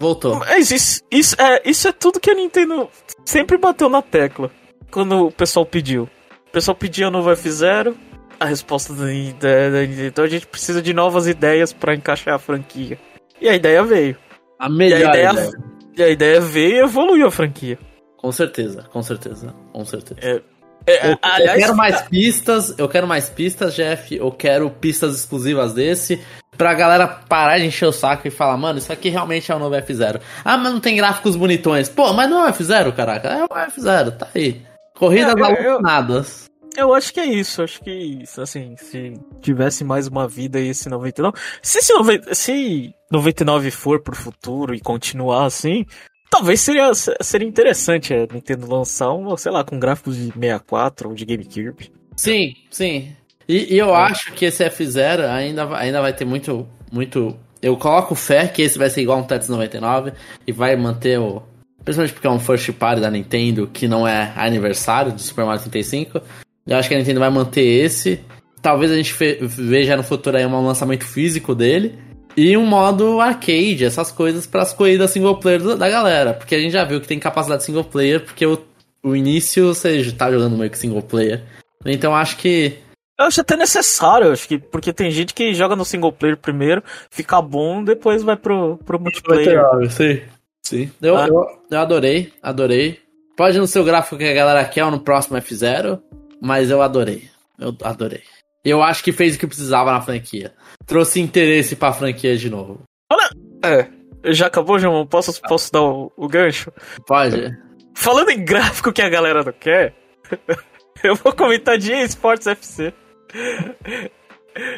Voltou. Mas isso, isso, é, isso é tudo que a Nintendo sempre bateu na tecla. Quando o pessoal pediu. O pessoal pedia novo F0. A resposta da, Nintendo, então a gente precisa de novas ideias para encaixar a franquia. E a ideia veio. A melhor e a ideia, ideia. E a ideia veio e evoluiu a franquia. Com certeza, com certeza, com certeza. É, é, eu, aliás, eu quero mais pistas, eu quero mais pistas, Jeff. Eu quero pistas exclusivas desse. Pra galera parar de encher o saco e falar, mano, isso aqui realmente é o novo F0. Ah, mas não tem gráficos bonitões. Pô, mas não é o F0, caraca. É o F0, tá aí. Corridas é, alucinadas. Eu, eu acho que é isso. Acho que, assim, se tivesse mais uma vida aí esse 99. Se esse 90, se 99 for pro futuro e continuar assim, Talvez seria, seria interessante a Nintendo lançar um, sei lá, com gráficos de 64 ou de GameCube. Sim, sim. E, e eu é. acho que esse F0 ainda, ainda vai ter muito, muito. Eu coloco fé que esse vai ser igual um Tetris 99 e vai manter o. Principalmente porque é um first party da Nintendo que não é aniversário do Super Mario 35. Eu acho que a Nintendo vai manter esse. Talvez a gente veja no futuro aí um lançamento físico dele. E um modo arcade, essas coisas para as corridas single player da galera. Porque a gente já viu que tem capacidade single player, porque o, o início você tá jogando meio que single player. Então acho que. Eu acho até necessário, acho que, porque tem gente que joga no single player primeiro, fica bom, depois vai pro, pro multiplayer. Sim. Sim. Eu, ah. eu, eu adorei, adorei. Pode no seu gráfico que a galera quer ou no próximo F0, mas eu adorei. Eu adorei. Eu acho que fez o que precisava na franquia. Trouxe interesse pra franquia de novo. Olha! É. Já acabou, João? Posso, posso dar o, o gancho? Pode. Falando em gráfico que a galera não quer, eu vou comentar de eSports FC.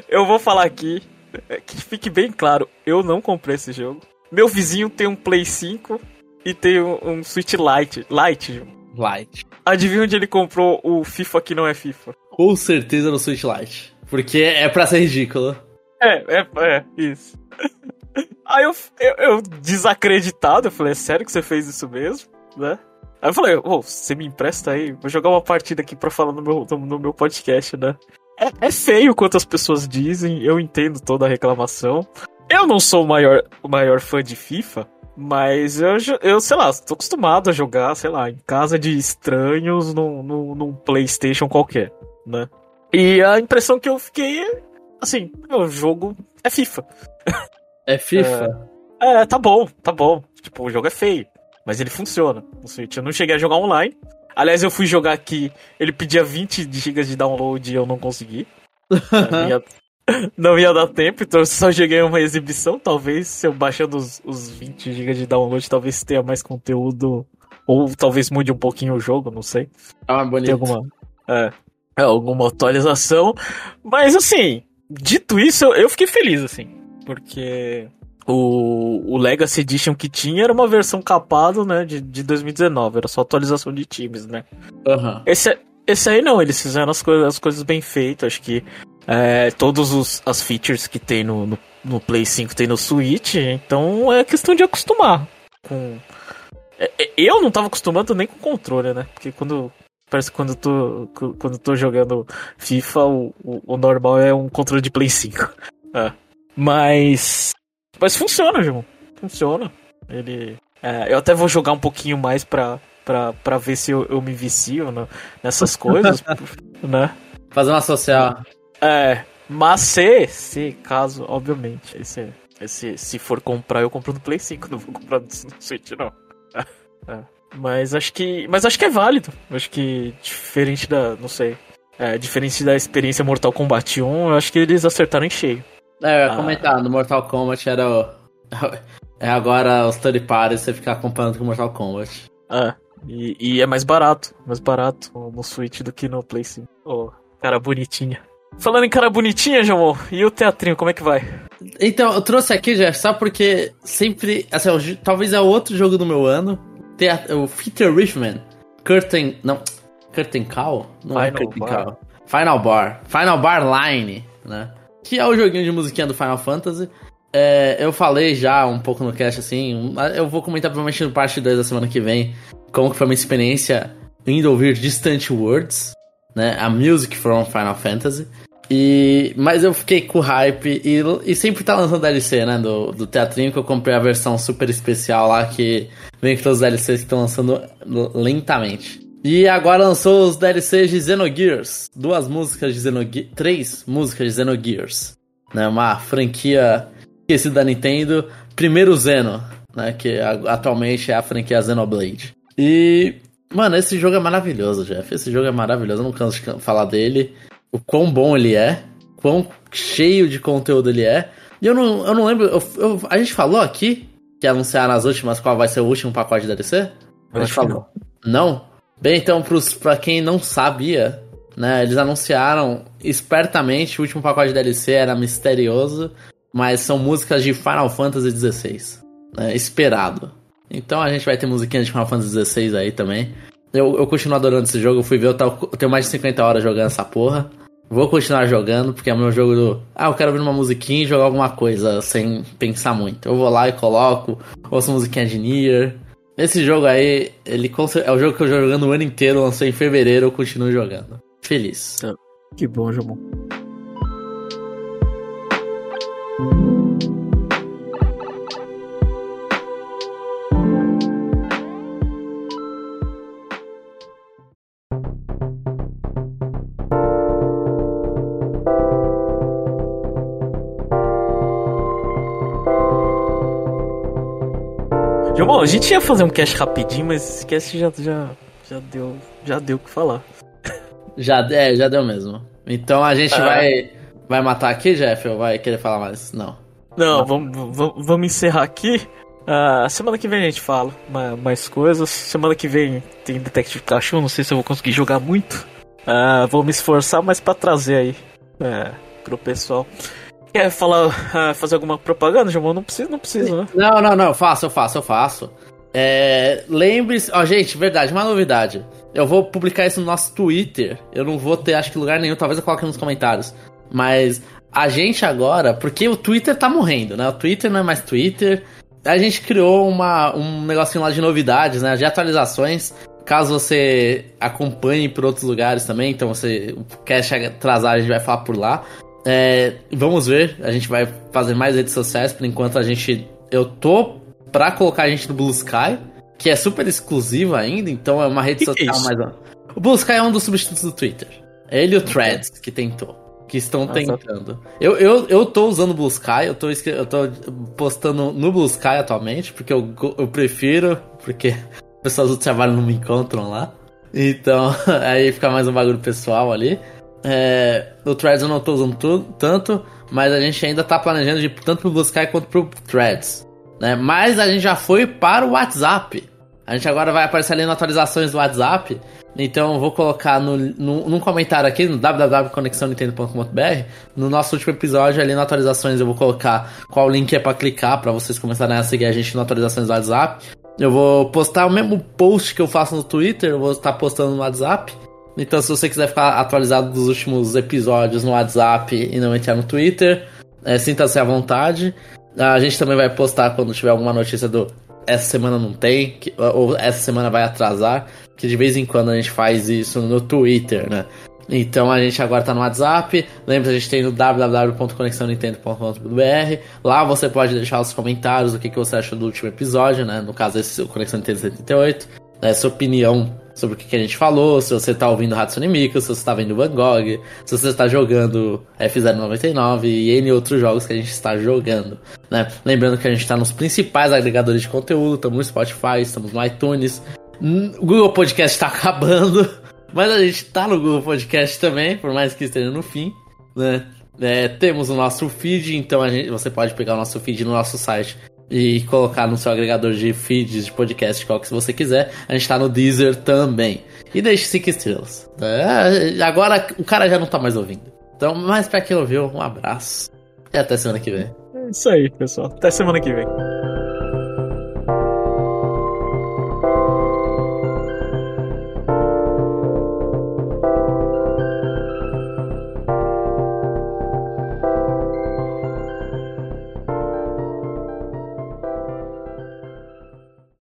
Eu vou falar aqui, que fique bem claro, eu não comprei esse jogo. Meu vizinho tem um Play 5 e tem um, um Switch Lite. Lite. Lite. Adivinha onde ele comprou o FIFA que não é FIFA? Com certeza no Switch Lite. Porque é pra ser ridículo. É, é, é, isso. Aí eu, eu, eu, desacreditado, eu falei, é sério que você fez isso mesmo? Né? Aí eu falei, oh, você me empresta aí? Vou jogar uma partida aqui pra falar no meu, no, no meu podcast, né? É, é feio quanto as pessoas dizem, eu entendo toda a reclamação. Eu não sou o maior, o maior fã de FIFA, mas eu, eu, sei lá, tô acostumado a jogar, sei lá, em casa de estranhos num, num, num PlayStation qualquer, né? E a impressão que eu fiquei é, assim, o jogo é FIFA. É FIFA? É, é, tá bom, tá bom. Tipo, o jogo é feio, mas ele funciona no Switch. Eu não cheguei a jogar online. Aliás, eu fui jogar aqui, ele pedia 20 GB de download e eu não consegui. Não ia, não ia dar tempo, então eu só joguei uma exibição. Talvez, se eu baixando os, os 20 GB de download, talvez tenha mais conteúdo. Ou talvez mude um pouquinho o jogo, não sei. Ah, bonito. Tem alguma, é, é, alguma atualização. Mas assim, dito isso, eu fiquei feliz, assim. Porque o, o Legacy Edition que tinha era uma versão capado, né, de, de 2019. Era só atualização de times, né? Uhum. Esse, esse aí não, eles fizeram as coisas, as coisas bem feitas. Acho que é, todas as features que tem no, no, no, Play 5 tem no Switch. Então é questão de acostumar com... É, é, eu não tava acostumando nem com controle, né? Porque quando Parece que quando eu tô, quando eu tô jogando FIFA, o, o, o, normal é um controle de Play 5. É. Mas. Mas funciona, João. Funciona. Ele. É, eu até vou jogar um pouquinho mais pra, pra, pra ver se eu, eu me vicio no, nessas coisas, né? Fazer uma social. É. Mas se, se caso, obviamente, esse, esse, se for comprar, eu compro no Play 5, não vou comprar no Switch, não. É. Mas acho que. Mas acho que é válido. Acho que diferente da. Não sei. É, diferente da experiência Mortal Kombat 1, eu acho que eles acertaram em cheio. É, eu ia ah. comentar, no Mortal Kombat era o... É agora os third parties você ficar acompanhando com Mortal Kombat. É, e, e, é mais barato, mais barato no Switch do que no Play 5. Oh, cara bonitinha. Falando em cara bonitinha, João, e o teatrinho, como é que vai? Então, eu trouxe aqui, Jeff, só porque sempre. Assim, talvez é outro jogo do meu ano. O Peter Richman. Curtain. Não. Curtain Call? Não Final é Curtain Bar. Call. Final Bar. Final Bar Line, né? Que é o joguinho de musiquinha do Final Fantasy. É, eu falei já um pouco no cast, assim. Eu vou comentar provavelmente no parte 2 da semana que vem. Como que foi uma experiência indo ouvir Distant Words, né? A music from Final Fantasy. E, mas eu fiquei com hype e, e sempre tá lançando DLC, né? Do, do teatrinho que eu comprei a versão super especial lá que vem com todos os DLCs que estão lançando lentamente. E agora lançou os DLCs de Xenogears. Duas músicas de Xenogears. Três músicas de Xenogears. Né? Uma franquia esquecida da Nintendo. Primeiro Zeno, né? Que atualmente é a franquia Xenoblade. E. Mano, esse jogo é maravilhoso, Jeff. Esse jogo é maravilhoso. Eu não canso de falar dele o quão bom ele é, quão cheio de conteúdo ele é. E eu não, eu não lembro. Eu, eu, a gente falou aqui que anunciaram as últimas qual vai ser o último pacote de DLC? A gente falou. Não. Bem, então, pra quem não sabia, né, eles anunciaram espertamente o último pacote de DLC era misterioso, mas são músicas de Final Fantasy XVI. Né, esperado. Então a gente vai ter musiquinha de Final Fantasy XVI aí também. Eu, eu continuo adorando esse jogo, eu fui ver, eu, eu tenho mais de 50 horas jogando essa porra. Vou continuar jogando, porque é meu jogo do. Ah, eu quero ouvir uma musiquinha e jogar alguma coisa sem pensar muito. Eu vou lá e coloco, ouço musiquinha de Nier. Esse jogo aí, ele é o jogo que eu jogo jogando o ano inteiro, lancei em fevereiro, eu continuo jogando. Feliz. Que bom, João. Bom, a gente ia fazer um cast rapidinho, mas esse cast já, já, já deu já deu o que falar. Já, é, já deu mesmo. Então a gente é. vai, vai matar aqui, Jeff, ou vai querer falar mais? Não. Não, Não. Vamos, vamos, vamos encerrar aqui. Uh, semana que vem a gente fala mais coisas. Semana que vem tem Detective Cachorro, não sei se eu vou conseguir jogar muito. Uh, vou me esforçar mais para trazer aí uh, pro pessoal. Quer falar, uh, fazer alguma propaganda, João? Não precisa, não precisa, né? Não, não, não, eu faço, eu faço, eu faço. É, Lembre-se, ó, gente, verdade, uma novidade. Eu vou publicar isso no nosso Twitter. Eu não vou ter, acho que lugar nenhum, talvez eu coloque nos comentários. Mas a gente agora, porque o Twitter tá morrendo, né? O Twitter não é mais Twitter. A gente criou uma, um negocinho lá de novidades, né? De atualizações. Caso você acompanhe por outros lugares também, então você quer atrasar, a gente vai falar por lá. É, vamos ver, a gente vai fazer mais redes sociais, por enquanto a gente. Eu tô pra colocar a gente no Blue Sky, que é super exclusiva ainda, então é uma rede que social que é mais. O Blue Sky é um dos substitutos do Twitter. É ele e o Threads que tentou. Que estão Nossa. tentando. Eu, eu, eu tô usando o Blue Sky, eu tô, eu tô postando no Blue Sky atualmente, porque eu, eu prefiro, porque pessoas do trabalho não me encontram lá. Então, aí fica mais um bagulho pessoal ali. É, o Threads eu não tô usando tanto, mas a gente ainda tá planejando de tanto pro Blue Sky quanto pro Threads. Né? Mas a gente já foi para o WhatsApp. A gente agora vai aparecer ali nas atualizações do WhatsApp. Então eu vou colocar no, no, num comentário aqui no www.conexãonintendo.com.br No nosso último episódio, ali nas atualizações, eu vou colocar qual link é para clicar para vocês começarem a seguir a gente nas atualizações do WhatsApp. Eu vou postar o mesmo post que eu faço no Twitter, eu vou estar postando no WhatsApp. Então, se você quiser ficar atualizado dos últimos episódios no WhatsApp e não entrar no Twitter, é, sinta-se à vontade. A gente também vai postar quando tiver alguma notícia do essa semana não tem, que, ou essa semana vai atrasar, que de vez em quando a gente faz isso no Twitter, né? Então a gente agora tá no WhatsApp. Lembra, a gente tem no www.conexãonintendo.com.br. Lá você pode deixar os comentários, o que, que você achou do último episódio, né? No caso, esse é o Conexão Nintendo 78. Né? Sua opinião sobre o que, a gente falou, se você tá ouvindo Hatsune Miku, se você tá vendo Van Gogh, se você está jogando F099 e N outros jogos que a gente está jogando, né? Lembrando que a gente está nos principais agregadores de conteúdo, estamos no Spotify, estamos no iTunes, o Google Podcast está acabando, Mas a gente tá no Google Podcast também, por mais que esteja no fim, né? É, temos o nosso feed, então gente, você pode pegar o nosso feed no nosso site e colocar no seu agregador de feeds de podcast, qual que você quiser. A gente tá no Deezer também. E deixe 5 estrelas. É, agora o cara já não tá mais ouvindo. Então, mas pra quem ouviu, um abraço. E até semana que vem. É isso aí, pessoal. Até semana que vem.